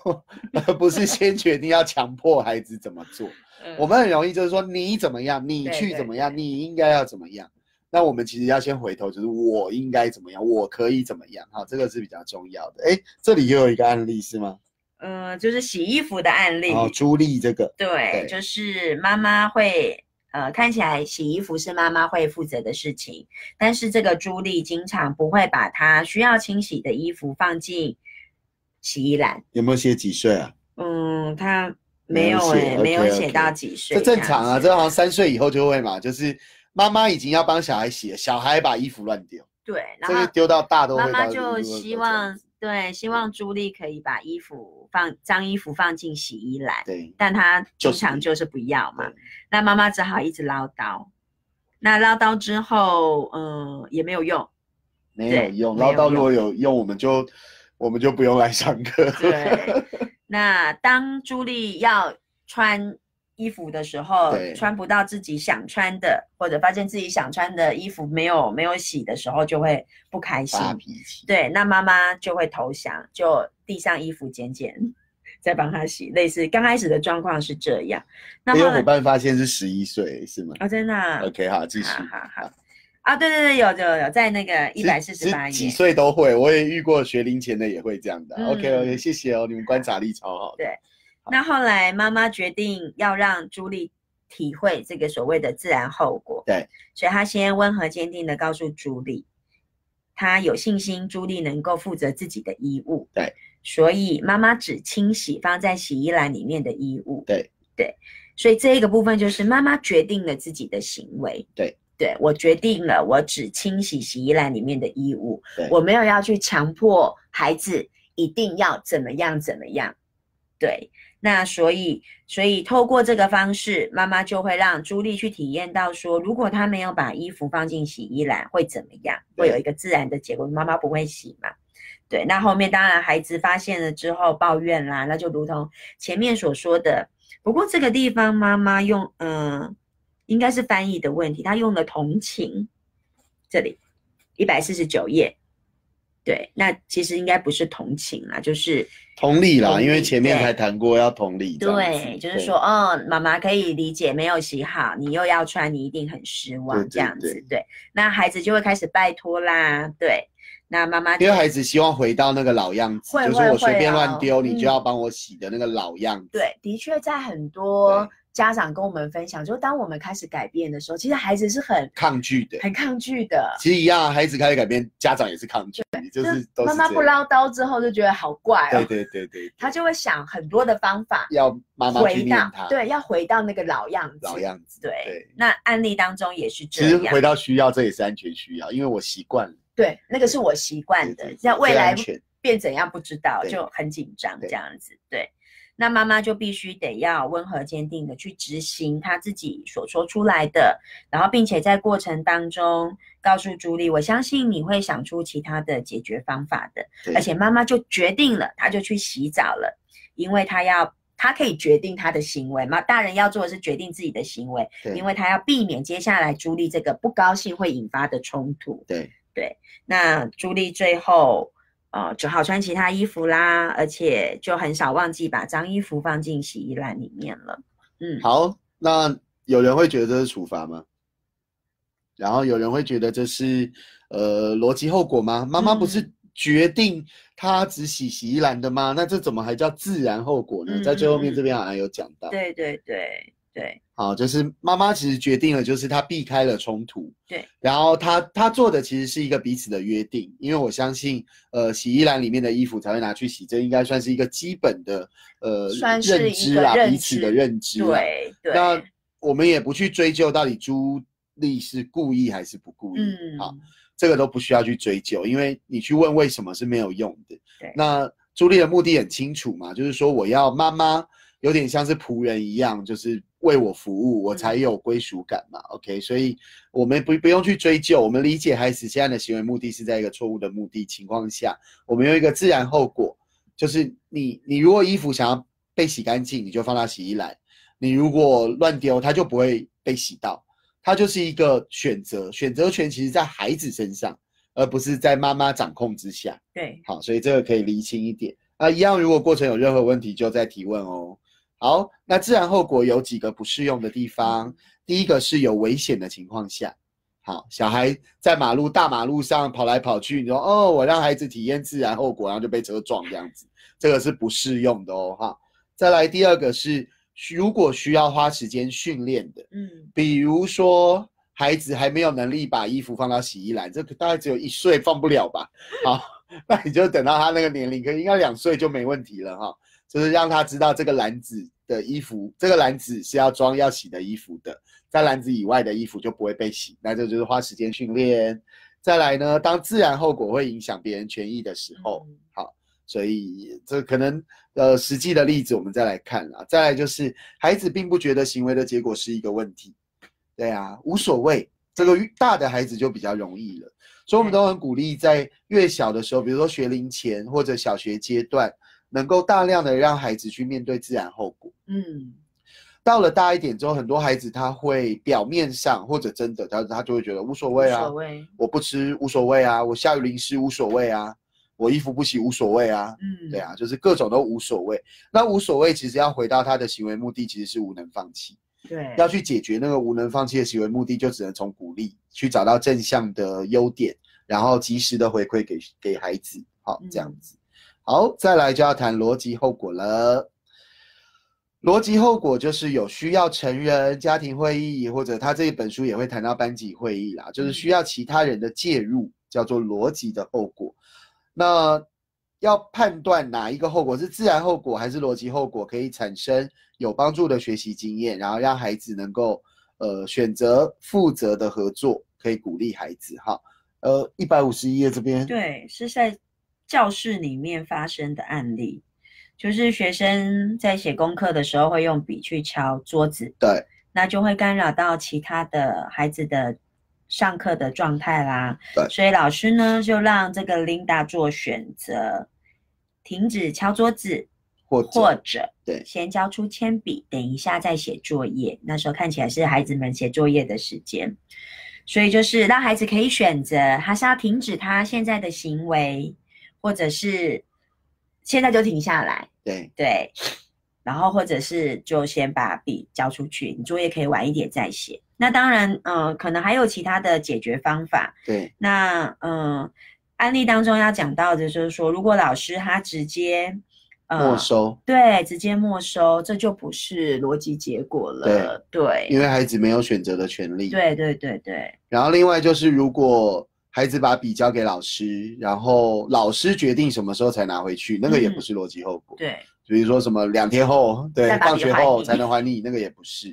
S1: 而 不是先决定要强迫孩子怎么做。我们很容易就是说你怎么样，你去怎么样，
S2: 对
S1: 你应该要怎么样。那我们其实要先回头，就是我应该怎么样，我可以怎么样，哈，这个是比较重要的。哎，这里又有一个案例是吗？
S2: 嗯、就是洗衣服的案例，
S1: 哦，朱莉这个，
S2: 对，
S1: 对
S2: 就是妈妈会，呃，看起来洗衣服是妈妈会负责的事情，但是这个朱莉经常不会把她需要清洗的衣服放进洗衣篮。
S1: 有没有写几岁啊？
S2: 嗯，她没
S1: 没有
S2: 哎、没有写到几岁
S1: 这，正常啊，这好像三岁以后就会嘛，就是妈妈已经要帮小孩洗了，小孩把衣服乱丢，
S2: 对，然后
S1: 丢到大都会
S2: 妈妈
S1: 到
S2: 就希望
S1: 子
S2: 对，希望朱莉可以把衣服放脏衣服放进洗衣篮，
S1: 对，
S2: 但他经
S1: 就
S2: 常就是不要嘛，那妈妈只好一直唠叨。那唠叨之后，嗯，也没有用。对
S1: 没有用，唠叨如果有用，我们就我们就不用来上课。
S2: 对，那当朱莉要穿衣服的时候
S1: 对，
S2: 穿不到自己想穿的，或者发现自己想穿的衣服没有没有洗的时候，就会不开心。
S1: 发脾气。
S2: 对，那妈妈就会投降，就递上衣服捡捡，再帮他洗。类似刚开始的状况是这样。那
S1: 因为
S2: 后来
S1: 伙伴发现是十一岁，是吗
S2: 哦，真的啊、
S1: ？OK，好，继续。
S2: 好好好啊，对对对，有有有，在那个一百四十八
S1: 几
S2: 页。
S1: 岁都会，我也遇过学龄前的也会这样的。
S2: 嗯
S1: OK OK，谢谢哦，你们观察力超好的。
S2: 对那后来妈妈决定要让朱莉体会这个所谓的自然后果，
S1: 对，
S2: 所以她先温和坚定的告诉朱莉，她有信心朱莉能够负责自己的衣物，
S1: 对，
S2: 所以妈妈只清洗放在洗衣篮里面的衣物，
S1: 对
S2: 对，所以这一个部分就是妈妈决定了自己的行为，
S1: 对。
S2: 对我决定了，我只清洗洗衣篮里面的衣物
S1: 对，
S2: 我没有要去强迫孩子一定要怎么样怎么样。对，那所以所以透过这个方式，妈妈就会让朱莉去体验到说，如果她没有把衣服放进洗衣篮会怎么样？会有一个自然的结果，妈妈不会洗嘛。对，那后面当然孩子发现了之后抱怨啦，那就如同前面所说的。不过这个地方妈妈用嗯、应该是翻译的问题，她用了同情，这里一百四十九页。对，那其实应该不是同情啦，就是
S1: 同理啦，
S2: 理
S1: 因为前面
S2: 对
S1: 才谈过要同理。
S2: 对，就是说，哦，妈妈可以理解没有洗好，你又要穿，你一定很失望，这样子
S1: 对，
S2: 对。那孩子就会开始拜托啦，对。那妈妈就
S1: 因为孩子希望回到那个老样子，
S2: 会
S1: 就是我随便乱丢，你就
S2: 嗯
S1: 要帮我洗的那个老样子。
S4: 对，的确在很多家长跟我们分享，就是当我们开始改变的时候，其实孩子是很
S1: 抗拒的，
S4: 很抗拒的。
S1: 其实一样，孩子开始改变，家长也是抗拒，就是
S4: 妈妈不。唠叨之后就觉得好怪
S1: 对
S4: 哦，
S1: 对对对，
S4: 他就会想很多的方法
S1: 要妈妈
S4: 回
S1: 念他，，
S4: 到对，要回到那个老样子。
S1: 老样子。
S2: 对
S1: 对，
S2: 那案例当中也是这样其实
S1: 回，到需要，这也是安全需要，因为我习惯了。
S4: 对，那个是我习惯的那未来
S2: 变怎样不知道，就很紧张
S1: 对
S2: 这样子。对，那妈妈就必须得要温和坚定的去执行她自己所说出来的，然后并且在过程当中告诉朱莉，我相信你会想出其他的解决方法的。
S1: 对
S2: 而且妈妈就决定了，她就去洗澡了，因为她要。她可以决定她的行为嘛？大人要做的是决定自己的行为，因为她要避免接下来朱莉这个不高兴会引发的冲突。
S1: 对
S2: 那朱莉最后呃只好穿其他衣服啦，而且就很少忘记把脏衣服放进洗衣篮里面了。嗯，
S1: 好，那有人会觉得这是处罚吗？然后有人会觉得这是呃逻辑后果吗？妈妈不是
S2: 嗯
S1: 决定她只洗洗衣篮的吗？那这怎么还叫自然后果呢？
S2: 嗯
S1: 在最后面
S2: 嗯
S1: 这边好像有讲到，
S2: 对对对对
S1: 好，就是妈妈其实决定了，就是她避开了冲突，
S2: 对，
S1: 然后她她做的其实是一个彼此的约定，因为我相信，呃，洗衣篮里面的衣服才会拿去洗，这应该算是一个基本的呃认知啦，彼此的认知啦。
S2: 对对，
S1: 那我们也不去追究到底朱莉是故意还是不故意，
S2: 嗯，
S1: 好，这个都不需要去追究，因为你去问为什么是没有用的。
S2: 对
S1: 那朱莉的目的很清楚嘛，就是说我要妈妈有点像是仆人一样，就是为我服务，我才有归属感嘛。OK，所以我们不不用去追究，我们理解孩子现在的行为目的是在一个错误的目的情况下，我们用一个自然后果，就是你你如果衣服想要被洗干净，你就放到洗衣篮；你如果乱丢，它就不会被洗到。它就是一个选择，选择权其实在孩子身上，而不是在妈妈掌控之下。
S2: 对，
S1: 好，所以这个可以厘清一点。那一样，如果过程有任何问题，就再提问哦。好，那自然后果有几个不适用的地方。第一个是有危险的情况下，好，小孩在马路大马路上跑来跑去，你说哦，我让孩子体验自然后果，然后就被车撞这样子，这个是不适用的哦。哈，再来第二个是，如果需要花时间训练的，
S2: 嗯
S1: 比如说孩子还没有能力把衣服放到洗衣篮，这个大概只有一岁放不了吧？好，那你就等到他那个年龄，可应该两岁就没问题了哈。就是让他知道这个篮子的衣服，这个篮子是要装要洗的衣服的，在篮子以外的衣服就不会被洗。那这就是花时间训练。再来呢，当自然后果会影响别人权益的时候，
S2: 嗯
S1: 所以这可能呃实际的例子我们再来看啊。再来就是孩子并不觉得行为的结果是一个问题，对啊，无所谓，这个大的孩子就比较容易了。所以我们都很鼓励在越小的时候，比如说学龄前或者小学阶段，能够大量的让孩子去面对自然后果。
S2: 嗯，
S1: 到了大一点之后，很多孩子他会表面上或者真的他他就会觉得无所谓啊
S2: 无所，谓，
S1: 我不吃无所谓啊，我下雨淋湿无所谓啊，我衣服不洗无所谓啊，
S2: 嗯，
S1: 对啊，就是各种都无所谓。那无所谓其实要回到他的行为目的，其实是无能放弃。
S2: 对，
S1: 要去解决那个无能放弃的行为目的，就只能从鼓励去找到正向的优点，然后及时的回馈给给孩子。好，这样子。好，再来就要谈逻辑后果了。逻辑后果就是有需要成人、家庭会议，或者他这一本书也会谈到班级会议啦，就是需要其他人的介入，叫做逻辑的后果。那要判断哪一个后果是自然后果还是逻辑后果，可以产生有帮助的学习经验，然后让孩子能够呃选择负责的合作，可以鼓励孩子哈。呃，一百五十一页这边，
S3: 对，是在教室里面发生的案例，就是学生在写功课的时候会用笔去敲桌子，
S1: 对，
S3: 那就会干扰到其他的孩子的上课的状态啦。
S1: 对
S3: 所以老师呢就让这个 Linda 做选择，停止敲桌子，
S1: 或者
S3: 或者
S1: 对
S3: 先交出铅笔，等一下再写作业。那时候看起来是孩子们写作业的时间，所以就是让孩子可以选择，他是要停止他现在的行为，或者是
S2: 现在就停下来，
S1: 对
S3: 对，然后或者是就先把笔交出去，你作业可以晚一点再写。那当然，嗯、可能还有其他的解决方法。
S1: 对
S3: 那嗯、案例当中要讲到的就是说，如果老师他直接呃
S1: 没收，
S3: 对，直接没收，这就不是
S2: 是逻辑结果了。
S3: 对
S1: 因为孩子没有选择的权利。
S3: 对对对对
S1: 然后另外就是，如果孩子把笔交给老师，然后老师决定什么时候才拿回去，那个也不是逻辑后果。
S3: 对
S1: 比如说什么两天后，对 放学后才能还你，那个也不是。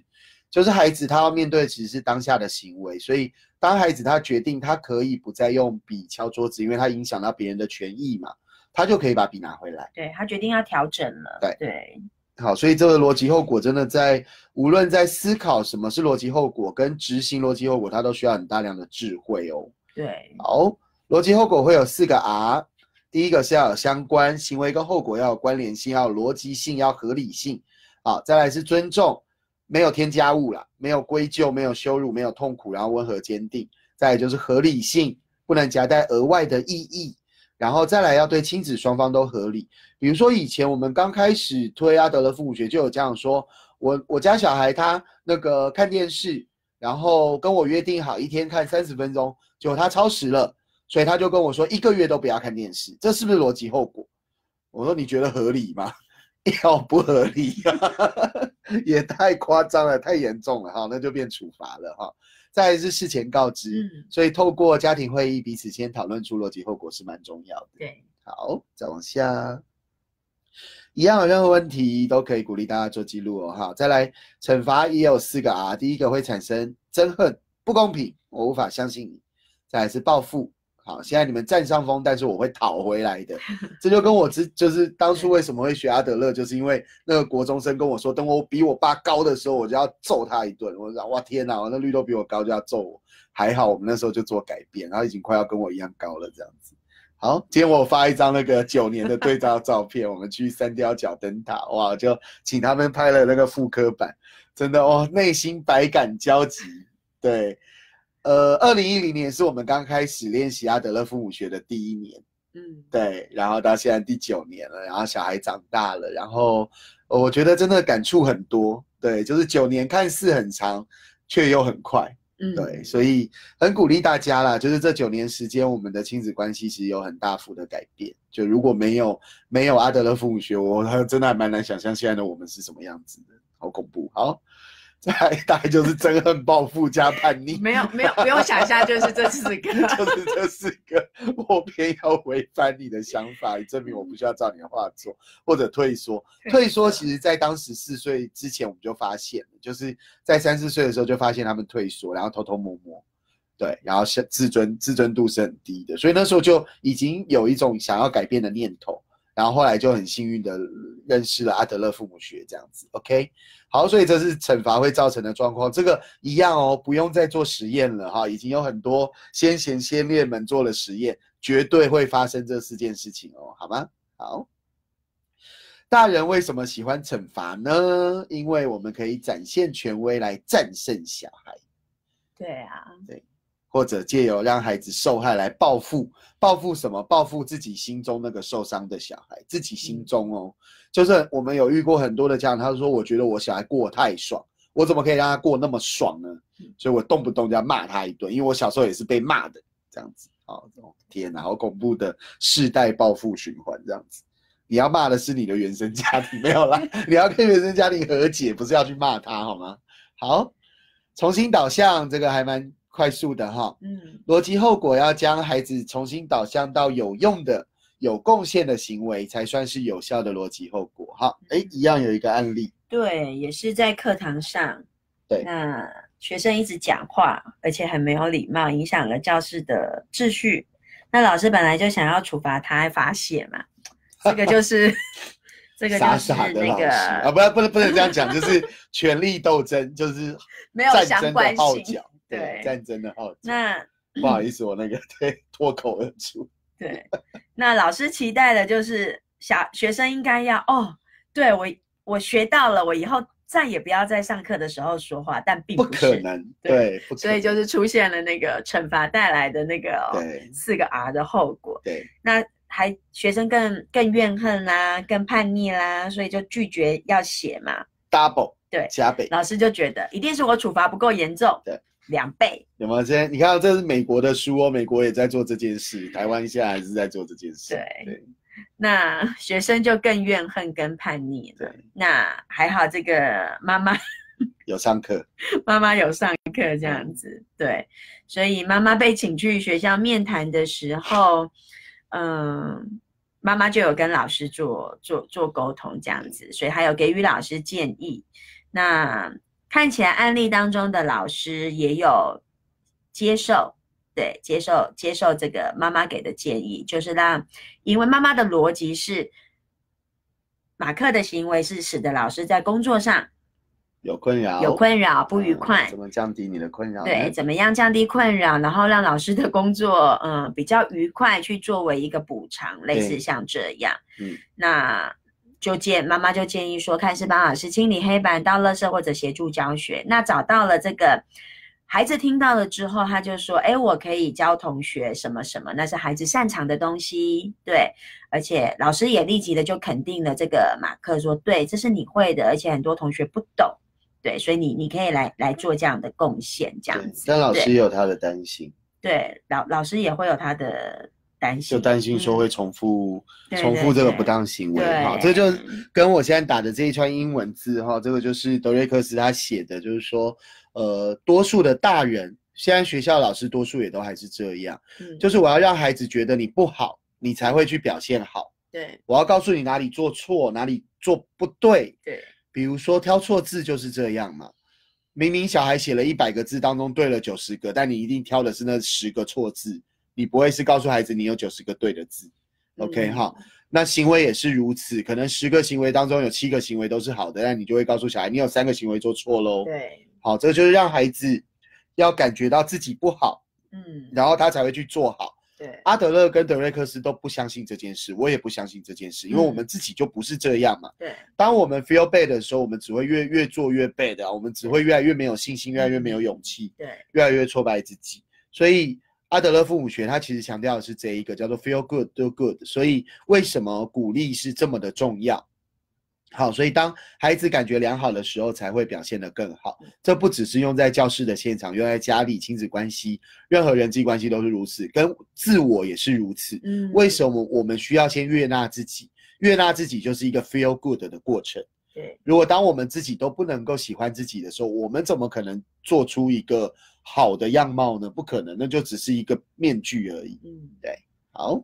S1: 就是孩子他要面对的其实是当下的行为，所以当孩子他决定他可以不再用笔敲桌子，因为他影响到别人的权益嘛，他就可以把笔拿回来。
S3: 对，他决定要调整了。
S1: 对
S3: 对
S1: 好，所以这个逻辑后果真的在无论在思考什么是逻辑后果跟执行逻辑后果，它都需要很大量的智慧哦。
S3: 对
S1: 好，逻辑后果会有四个 R，第一个是要有相关行为跟后果要有关联性，要有逻辑性，要合理性。好，再来是尊重，没有添加物啦，没有归咎，没有羞辱，没有痛苦，然后温和坚定。再来就是合理性，不能夹带额外的意义。然后再来要对亲子双方都合理。比如说以前我们刚开始推阿德勒父母学，就有这样说：我我家小孩他那个看电视，然后跟我约定好一天看三十分钟，结果他超时了，所以他就跟我说一个月都不要看电视，这是不是逻辑后果？我说你觉得合理吗？要不合理、也太夸张了，太严重了哈，那就变处罚了哈。再来是事前告知，
S3: 嗯
S1: 所以透过家庭会议彼此先讨论出逻辑后果是蛮重要的。
S3: 对
S1: 好，再往下，一样有任何问题都可以鼓励大家做记录哦。哈，再来惩罚也有四个啊第一个会产生憎恨、不公平，我无法相信你；再来是报复。好，现在你们占上风，但是我会讨回来的。这就跟我之就是当初为什么会学阿德勒，就是因为那个国中生跟我说，等我比我爸高的时候，我就要揍他一顿。我讲哇天哪，我那绿豆比我高就要揍我。还好我们那时候就做改变，然后已经快要跟我一样高了这样子。好，今天我发一张那个九年的对照照片，我们去三雕角灯塔，哇，就请他们拍了那个复刻版，真的哦，内心百感交集。对，呃，二零一零年是我们刚开始练习阿德勒父母学的第一年，
S2: 嗯，
S1: 对，然后到现在第九年了，然后小孩长大了，然后呃我觉得真的感触很多，对，就是九年看似很长，却又很快。
S2: 嗯，
S1: 对，所以很鼓励大家啦，就是这九年时间，我们的亲子关系其实有很大幅的改变。就如果没有没有阿德勒父母学，我还 真的还蛮难想象现在的我们是什么样子的，好恐怖。好，大概就是憎恨、报复加叛逆，
S2: 没有没有不用想一下，就是这四个。
S1: 就是这四个，我偏要违反你的想法，以证明我不需要照你的话做，或者退缩。退缩其实在当时四岁之前我们就发现了，就是在三四岁的时候就发现他们退缩，然后偷偷摸摸，对，然后是自尊自尊度是很低的，所以那时候就已经有一种想要改变的念头，然后后来就很幸运的认识了阿德勒父母学，这样子，OK。好，所以这是惩罚会造成的状况，这个一样哦，不用再做实验了哈，已经有很多先贤先烈们做了实验，绝对会发生这四件事情哦，好吗？好。大人为什么喜欢惩罚呢？因为我们可以展现权威来战胜小孩。
S5: 对啊，
S1: 对，或者借由让孩子受害来报复，报复什么？报复自己心中那个受伤的小孩，自己心中哦，就是我们有遇过很多的家长，他说：“我觉得我小孩过得太爽，我怎么可以让他过那么爽呢？”所以我动不动就要骂他一顿，因为我小时候也是被骂的这样子哦！天哪，好恐怖的世代报复循环这样子。你要骂的是你的原生家庭，没有啦，你要跟原生家庭和解，不是要去骂他，好吗？好，重新导向，这个还蛮快速的哈。嗯，逻辑后果要将孩子重新导向到有用的、有贡献的行为，才算是有效的逻辑后果。哈，哎，一样有一个案例，
S2: 对，也是在课堂上，
S1: 对，
S2: 那学生一直讲话，而且很没有礼貌，影响了教室的秩序。那老师本来就想要处罚他，罚写嘛。这个就是 这个就是那个
S1: 啊，不不能不能这样讲，就是权力斗争，就是
S5: 没有相关性，
S1: 对 战争的号角。
S2: 那
S1: 不好意思，我那个对脱口而出。
S2: 对，那老师期待的就是小学生应该要哦，对我我学到了，我以后再也不要在上课的时候说话，但并
S1: 不可能，对，
S5: 所以就是出现了那个惩罚带来的那个四个 R 的后果。
S1: 对，
S2: 那。还学生更更怨恨啦，更叛逆啦，所以就拒绝要写嘛。
S1: Double
S2: 对
S1: 加倍，
S2: 老师就觉得一定是我处罚不够严重。
S1: 对，
S2: 两倍。
S1: 有没有？这你看，这是美国的书哦，美国也在做这件事，台湾现在还是在做这件事。
S2: 对，那学生就更怨恨、跟叛逆了。那还好，这个妈妈
S1: 有上课，
S2: 妈妈有上课这样子。对，所以妈妈被请去学校面谈的时候。嗯，妈妈就有跟老师做做做沟通这样子，所以还有给予老师建议。那看起来案例当中的老师也有接受，对，接受接受这个妈妈给的建议，就是让，因为妈妈的逻辑是，马克的行为是使得老师在工作上。
S1: 有困扰，
S2: 有困扰，不愉快。
S1: 怎么降低你的困扰？
S2: 对，怎么样降低困扰，然后让老师的工作，嗯，比较愉快，去作为一个补偿，类似像这样。嗯，那就建妈妈就建议说，看是帮老师清理黑板、倒垃圾或者协助教学。那找到了这个孩子听到了之后，他就说，哎，我可以教同学什么什么，那是孩子擅长的东西。对，而且老师也立即的就肯定了这个马克，说，对，这是你会的，而且很多同学不懂。对，所以你你可以来来做这样的贡献，这样子。
S1: 但老师也有他的担心。
S2: 对，老老师也会有他的担心，
S1: 就担心说会重复重复这个不当行为哈。这就跟我现在打的这一串英文字哈，这个就是德瑞克斯他写的，就是说，呃，多数的大人，现在学校老师多数也都还是这样，就是我要让孩子觉得你不好，你才会去表现好。
S2: 对，
S1: 我要告诉你哪里做错，哪里做不对。
S2: 对。
S1: 比如说挑错字就是这样嘛，明明小孩写了一百个字当中对了九十个，但你一定挑的是那十个错字，你不会是告诉孩子你有九十个对的字，OK 哈？那行为也是如此，可能十个行为当中有七个行为都是好的，那你就会告诉小孩你有三个行为做错喽。
S2: 对，
S1: 好，这个就是让孩子要感觉到自己不好，嗯，然后他才会去做好。
S2: 对，
S1: 阿德勒跟德瑞克斯都不相信这件事，我也不相信这件事，因为我们自己就不是这样嘛。
S2: 对，
S1: 当我们 feel bad 的时候，我们只会越越做越 bad，我们只会越来越没有信心，越来越没有勇气，
S2: 对，
S1: 越来越挫败自己。所以阿德勒父母学他其实强调的是这一个叫做 feel good do good。所以为什么鼓励是这么的重要？好，所以当孩子感觉良好的时候，才会表现得更好。这不只是用在教室的现场，用在家里亲子关系，任何人际关系都是如此，跟自我也是如此。嗯，为什么我们需要先悦纳自己？悦纳自己就是一个 feel good 的过程。
S2: 对，
S1: 如果当我们自己都不能够喜欢自己的时候，我们怎么可能做出一个好的样貌呢？不可能，那就只是一个面具而已。嗯，对，好。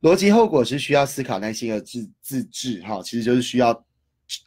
S1: 逻辑后果是需要思考、耐心和自自制，哈，其实就是需要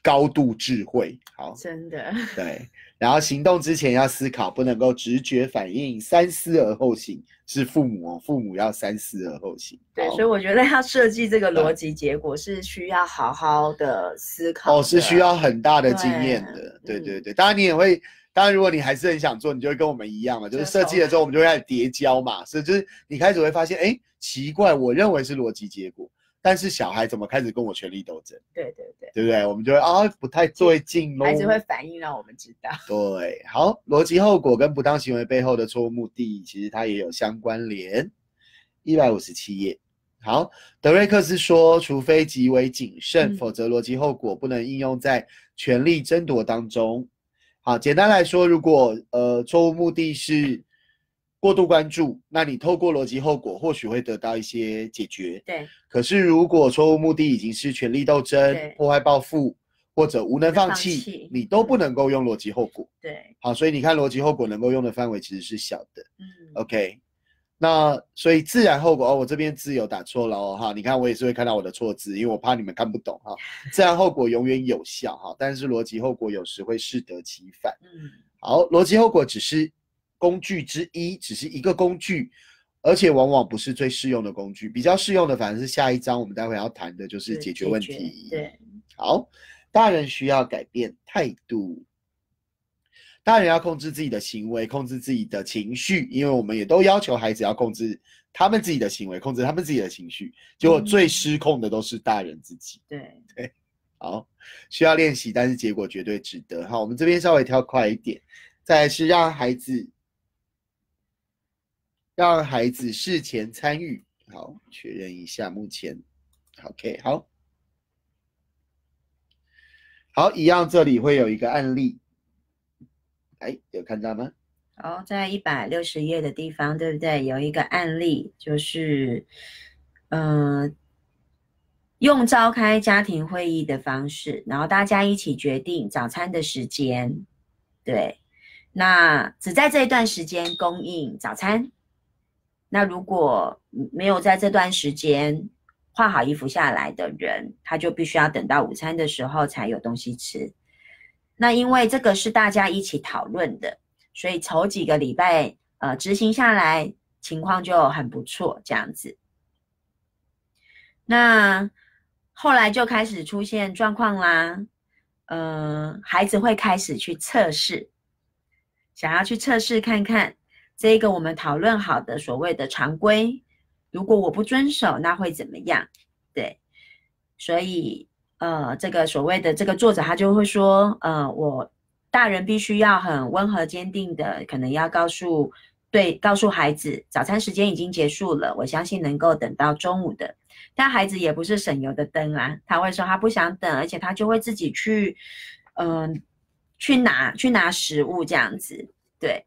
S1: 高度智慧。好，
S6: 真的，
S1: 对。然后行动之前要思考，不能够直觉反应，三思而后行。是父母哦，父母要三思而后行。
S6: 对，所以我觉得要设计这个逻辑结果是需要好好的思考
S1: 哦，是需要很大的经验的。对
S6: 嗯
S1: 对对，当然你也会，当然如果你还是很想做，你就会跟我们一样嘛，就是
S6: 就
S1: 设计了之后，我们就会开始叠交嘛，所以就是你开始会发现，哎，奇怪，我认为是逻辑结果，但是小孩怎么开始跟我权力斗争，
S6: 对对对，
S1: 对不对？我们就会啊，不太对劲喽。
S6: 孩子会反应让我们知道。
S1: 对，好，逻辑后果跟不当行为背后的错误目的，其实它也有相关联。一百五十七页，好，德瑞克斯说，除非极为谨慎，
S6: 嗯
S1: 否则逻辑后果不能应用在权力争夺当中。好，简单来说，如果呃错误目的是过度关注，那你透过逻辑后果或许会得到一些解决。
S6: 对
S1: 可是如果错误目的已经是权力斗争、破坏报复或者无能放
S6: 放，
S1: 弃你都不能够用逻辑后果。
S6: 对，
S1: 好，所以你看逻辑后果能够用的范围其实是小的。
S6: 嗯
S1: ，OK，那所以自然后果哦，我这边字有打错了哦哈，你看我也是会看到我的错字，因为我怕你们看不懂哈。自然后果永远有效哈，但是逻辑后果有时会适得其反。
S6: 嗯，
S1: 好，逻辑后果只是工具之一，只是一个工具，而且往往不是最适用的工具。比较适用的反而是下一章我们待会要谈的，就是
S6: 是
S1: 解决问题。
S6: 对，
S1: 好，大人需要改变态度。大人要控制自己的行为，控制自己的情绪，因为我们也都要求孩子要控制他们自己的行为，控制他们自己的情绪。结果
S6: 嗯
S1: 最失控的都是大人自己。
S6: 对对，
S1: 好，需要练习，但是结果绝对值得。好，我们这边稍微跳快一点，再来是让孩子让孩子事前参与。好，确认一下目前。OK，好，好，一样，这里会有一个案例。哎，有看到吗？
S2: 好，在一百六十页的地方，对不对？有一个案例，就是，嗯、用召开家庭会议的方式，然后大家一起决定早餐的时间，对，那只在这一段时间供应早餐。那如果没有在这段时间换好衣服下来的人，他就必须要等到午餐的时候才有东西吃。那因为这个是大家一起讨论的，所以头几个礼拜呃执行下来情况就很不错，这样子。那后来就开始出现状况啦，呃，孩子会开始去测试，想要去测试看看这个我们讨论好的所谓的常规，如果我不遵守，那会怎么样？对，所以呃，这个所谓的这个作者他就会说，呃，我大人必须要很温和坚定的，可能要告诉对告诉孩子，早餐时间已经结束了，我相信能够等到中午的。但孩子也不是省油的灯啊，他会说他不想等，而且他就会自己去，嗯、去拿去拿食物这样子，对，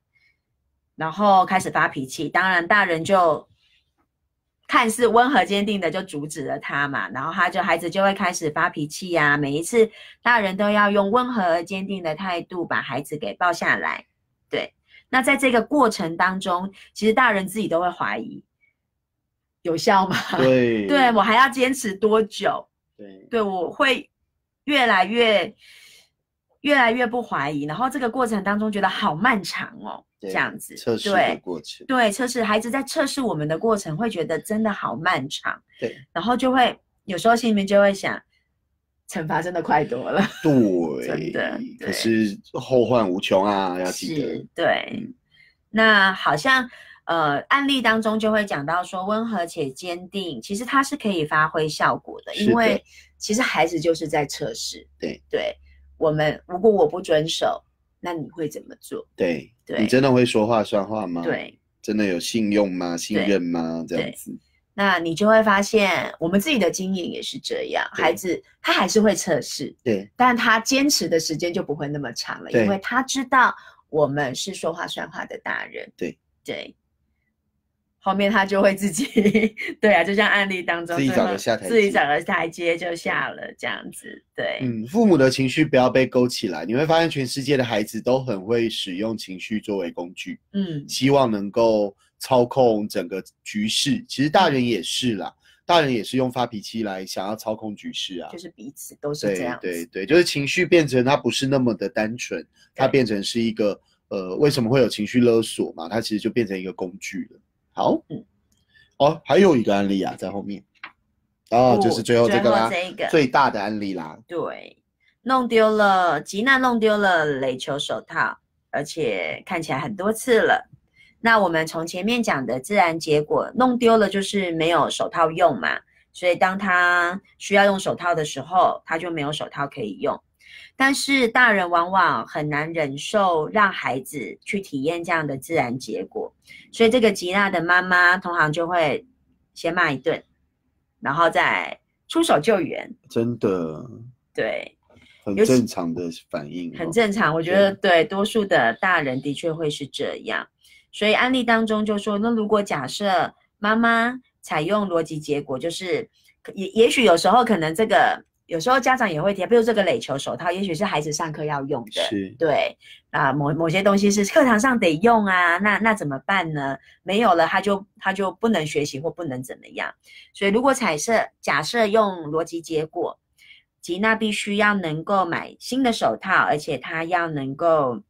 S2: 然后开始发脾气。当然，大人就看似温和坚定的就阻止了他嘛，然后他就孩子就会开始发脾气呀、每一次大人都要用温和而坚定的态度把孩子给抱下来，对。那在这个过程当中，其实大人自己都会怀疑有效吗？
S1: 对
S2: 对我还要坚持多久？
S1: 对
S2: 对我会越来越越来越不怀疑，然后这个过程当中觉得好漫长哦，这
S1: 对
S2: 样子
S1: 测试的过程。
S2: 对，测试孩子在测试我们的过程会觉得真的好漫长，
S1: 对
S2: 然后就会有时候心里面就会想，
S6: 惩罚真的快多了。
S1: 对，
S2: 真的
S1: 可是后患无穷啊，要记得
S2: 是。对
S1: 嗯，
S2: 那好像呃案例当中就会讲到说温和且坚定，其实它是可以发挥效果的，
S1: 的
S2: 因为
S6: 其实孩子就是在测试，
S1: 对
S6: 对，我们如果我不遵守，那你会怎么做？
S1: 对，
S2: 对
S1: 你真的会说话算话吗？，
S2: 对。
S1: 真的有信用吗？信任吗？这样子，
S6: 那你就会发现，我们自己的经验也是这样，孩子他还是会测试，
S1: 对
S6: 但他坚持的时间就不会那么长了，因为他知道我们是说话算话的大人。
S1: 对
S2: 对，
S6: 后面他就会自己，
S2: 对啊，就像案例当中，
S1: 自己找个下台阶
S2: 自己找个台阶就下了，这样子，对，
S1: 嗯，父母的情绪不要被勾起来，你会发现全世界的孩子都很会使用情绪作为工具，
S2: 嗯，
S1: 希望能够操控整个局势。其实大人也是啦，大人也是用发脾气来想要操控局势啊。
S2: 就是彼此都是这样子。
S1: 对对，就是情绪变成它不是那么的单纯，它变成是一个呃，为什么会有情绪勒索嘛？它其实就变成一个工具了。好，
S2: 嗯，
S1: 哦，还有一个案例啊，在后面，哦，就是最后这个啦，
S2: 最后这个
S1: 最大的案例啦。
S2: 对，弄丢了，吉娜弄丢了垒球手套，而且看起来很多次了。那我们从前面讲的自然结果，弄丢了就是没有手套用嘛，所以当他需要用手套的时候，他就没有手套可以用。但是大人往往很难忍受让孩子去体验这样的自然结果，所以这个吉娜的妈妈通常就会先骂一顿，然后再出手救援。
S1: 真的
S2: 对，
S1: 很正常的反应、哦，
S2: 很正常，我觉得对多数的大人的确会是这样。所以案例当中就说，那如果假设妈妈采用逻辑结果，就是也也许有时候可能这个有时候家长也会提，比如这个垒球手套，也许是孩子上课要用的，
S1: 是
S2: 对啊，某某些东西是课堂上得用啊，那那怎么办呢？没有了，他就他就不能学习或不能怎么样。所以如果彩色假设用逻辑结果，吉娜必须要能够买新的手套，而且他要能够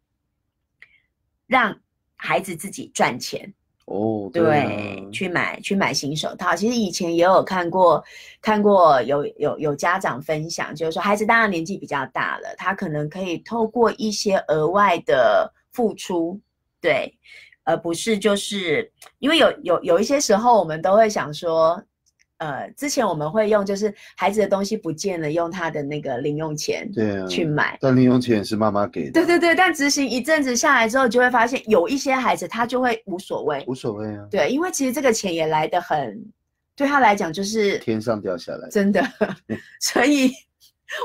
S2: 让孩子自己赚钱，
S1: 哦，
S2: 对，去买去买新手套。其实以前也有看过，看过有有有家长分享，就是说孩子当然年纪比较大了，他可能可以透过一些额外的付出，对，而不是就是因为有有有一些时候我们都会想说。呃，之前我们会用，就是孩子的东西不见了，用他的那个零用钱
S1: 对啊，
S2: 去买。
S1: 但零用钱是妈妈给的，
S2: 对对对，但执行一阵子下来之后，就会发现有一些孩子他就会无所谓，
S1: 无所谓啊，
S2: 对，因为其实这个钱也来得很，对他来讲就是
S1: 天上掉下来，
S2: 真的，所以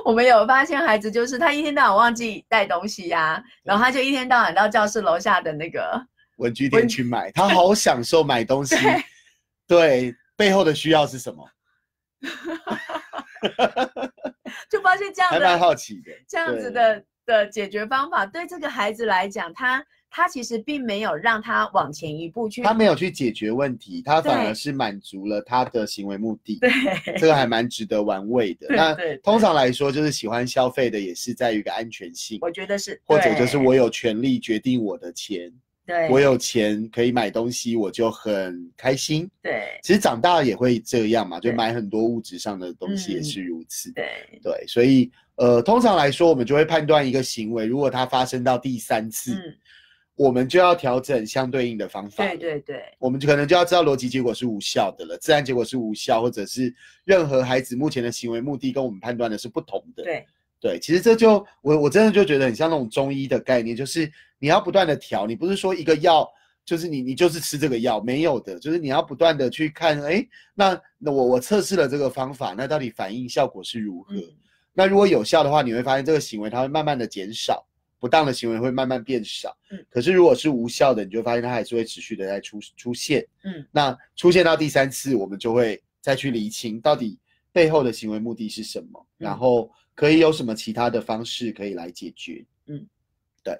S2: 我们有发现孩子就是他一天到晚忘记带东西呀、然后他就一天到晚到教室楼下的那个，
S1: 文具店去买，他好享受买东西，对，背后的需要是什么？
S2: 就发现这样
S1: 还蛮好奇的，
S2: 这样子的的解决方法，对这个孩子来讲，他他其实并没有让他往前一步去，
S1: 他没有去解决问题，他反而
S2: 对
S1: 是满足了他的行为目的，
S2: 对。
S1: 这个还蛮值得玩味的。那通常来说，就是喜欢消费的也是在于一个安全性，
S2: 我觉得是，
S1: 或者就是我有权利决定我的钱，
S2: 对
S1: 我有钱可以买东西，我就很开心。
S2: 对
S1: 其实长大也会这样嘛，就
S2: 对
S1: 买很多物质上的东西也
S2: 嗯
S1: 是如此。
S2: 对
S1: 对，所以呃，通常来说，我们就会判断一个行为，如果它发生到第三次，
S2: 嗯
S1: 我们就要调整相对应的方法。
S2: 对对对
S1: 我们就可能就要知道逻辑结果是无效的了，自然结果是无效，或者是任何孩子目前的行为目的跟我们判断的是不同的。
S2: 对
S1: 对，其实这就我我真的就觉得很像那种中医的概念，就是你要不断的调，你不是说一个药就是你你就是吃这个药，没有的，就是你要不断的去看，哎，那那我我测试了这个方法，那到底反应效果是如何？
S2: 嗯
S1: 那如果有效的话，你会发现这个行为它会慢慢的减少，不当的行为会慢慢变少。
S2: 嗯
S1: 可是如果是无效的，你就会发现它还是会持续的在出出现。
S2: 嗯
S1: 那出现到第三次，我们就会再去厘清到底背后的行为目的是什么，
S2: 嗯
S1: 然后可以有什么其他的方式可以来解决。
S2: 嗯，
S1: 对。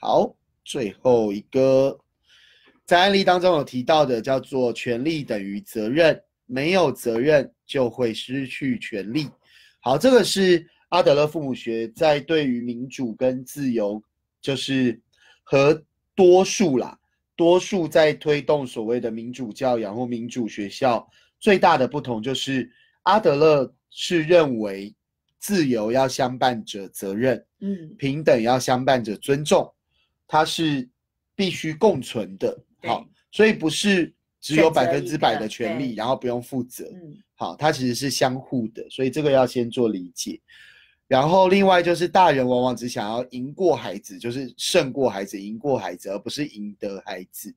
S1: 好，最后一个在案例当中有提到的叫做权利等于责任，没有责任就会失去权利。好，这个是阿德勒父母学在对于民主跟自由，就是和多数啦，多数在推动所谓的民主教养或民主学校最大的不同，就是阿德勒是认为自由要相伴着责任，
S2: 嗯
S1: 平等要相伴着尊重，它是必须共存的。好，所以不是只有百分之百的权利，然后不用负责。
S2: 嗯
S1: 好，它其实是相互的，所以这个要先做理解。然后另外就是大人往往只想要赢过孩子，就是胜过孩子、赢过孩子，而不是赢得孩子。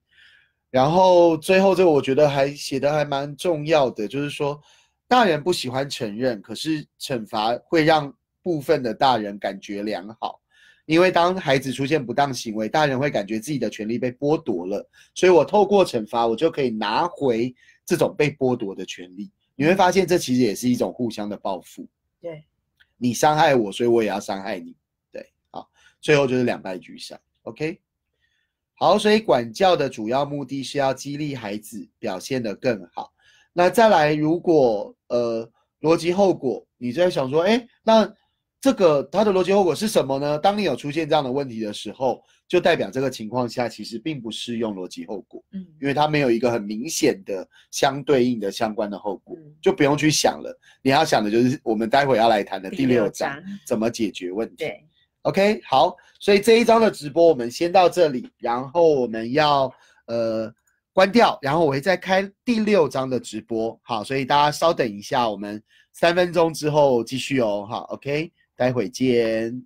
S1: 然后最后这个我觉得还写的还蛮重要的，就是说大人不喜欢承认，可是惩罚会让部分的大人感觉良好，因为当孩子出现不当行为，大人会感觉自己的权利被剥夺了，所以我透过惩罚，我就可以拿回这种被剥夺的权利。你会发现，这其实也是一种互相的报复。
S2: 对，
S1: 你伤害我，所以我也要伤害你。对，好，最后就是两败俱伤。OK，好，所以管教的主要目的是要激励孩子表现得更好。那再来，如果呃逻辑后果，你在想说，哎，那这个它的逻辑后果是什么呢？当你有出现这样的问题的时候，就代表这个情况下其实并不适用逻辑后果，
S2: 嗯
S1: 因为它没有一个很明显的相对应的相关的后果，
S2: 嗯
S1: 就不用去想了。你要想的就是我们待会要来谈的第六章
S3: 章，
S1: 怎么解决问题。
S3: 对
S1: ，OK，好，所以这一章的直播我们先到这里，然后我们要呃关掉，然后我会再开第六章的直播。好，所以大家稍等一下，我们三分钟之后继续哦。好，OK，待会见。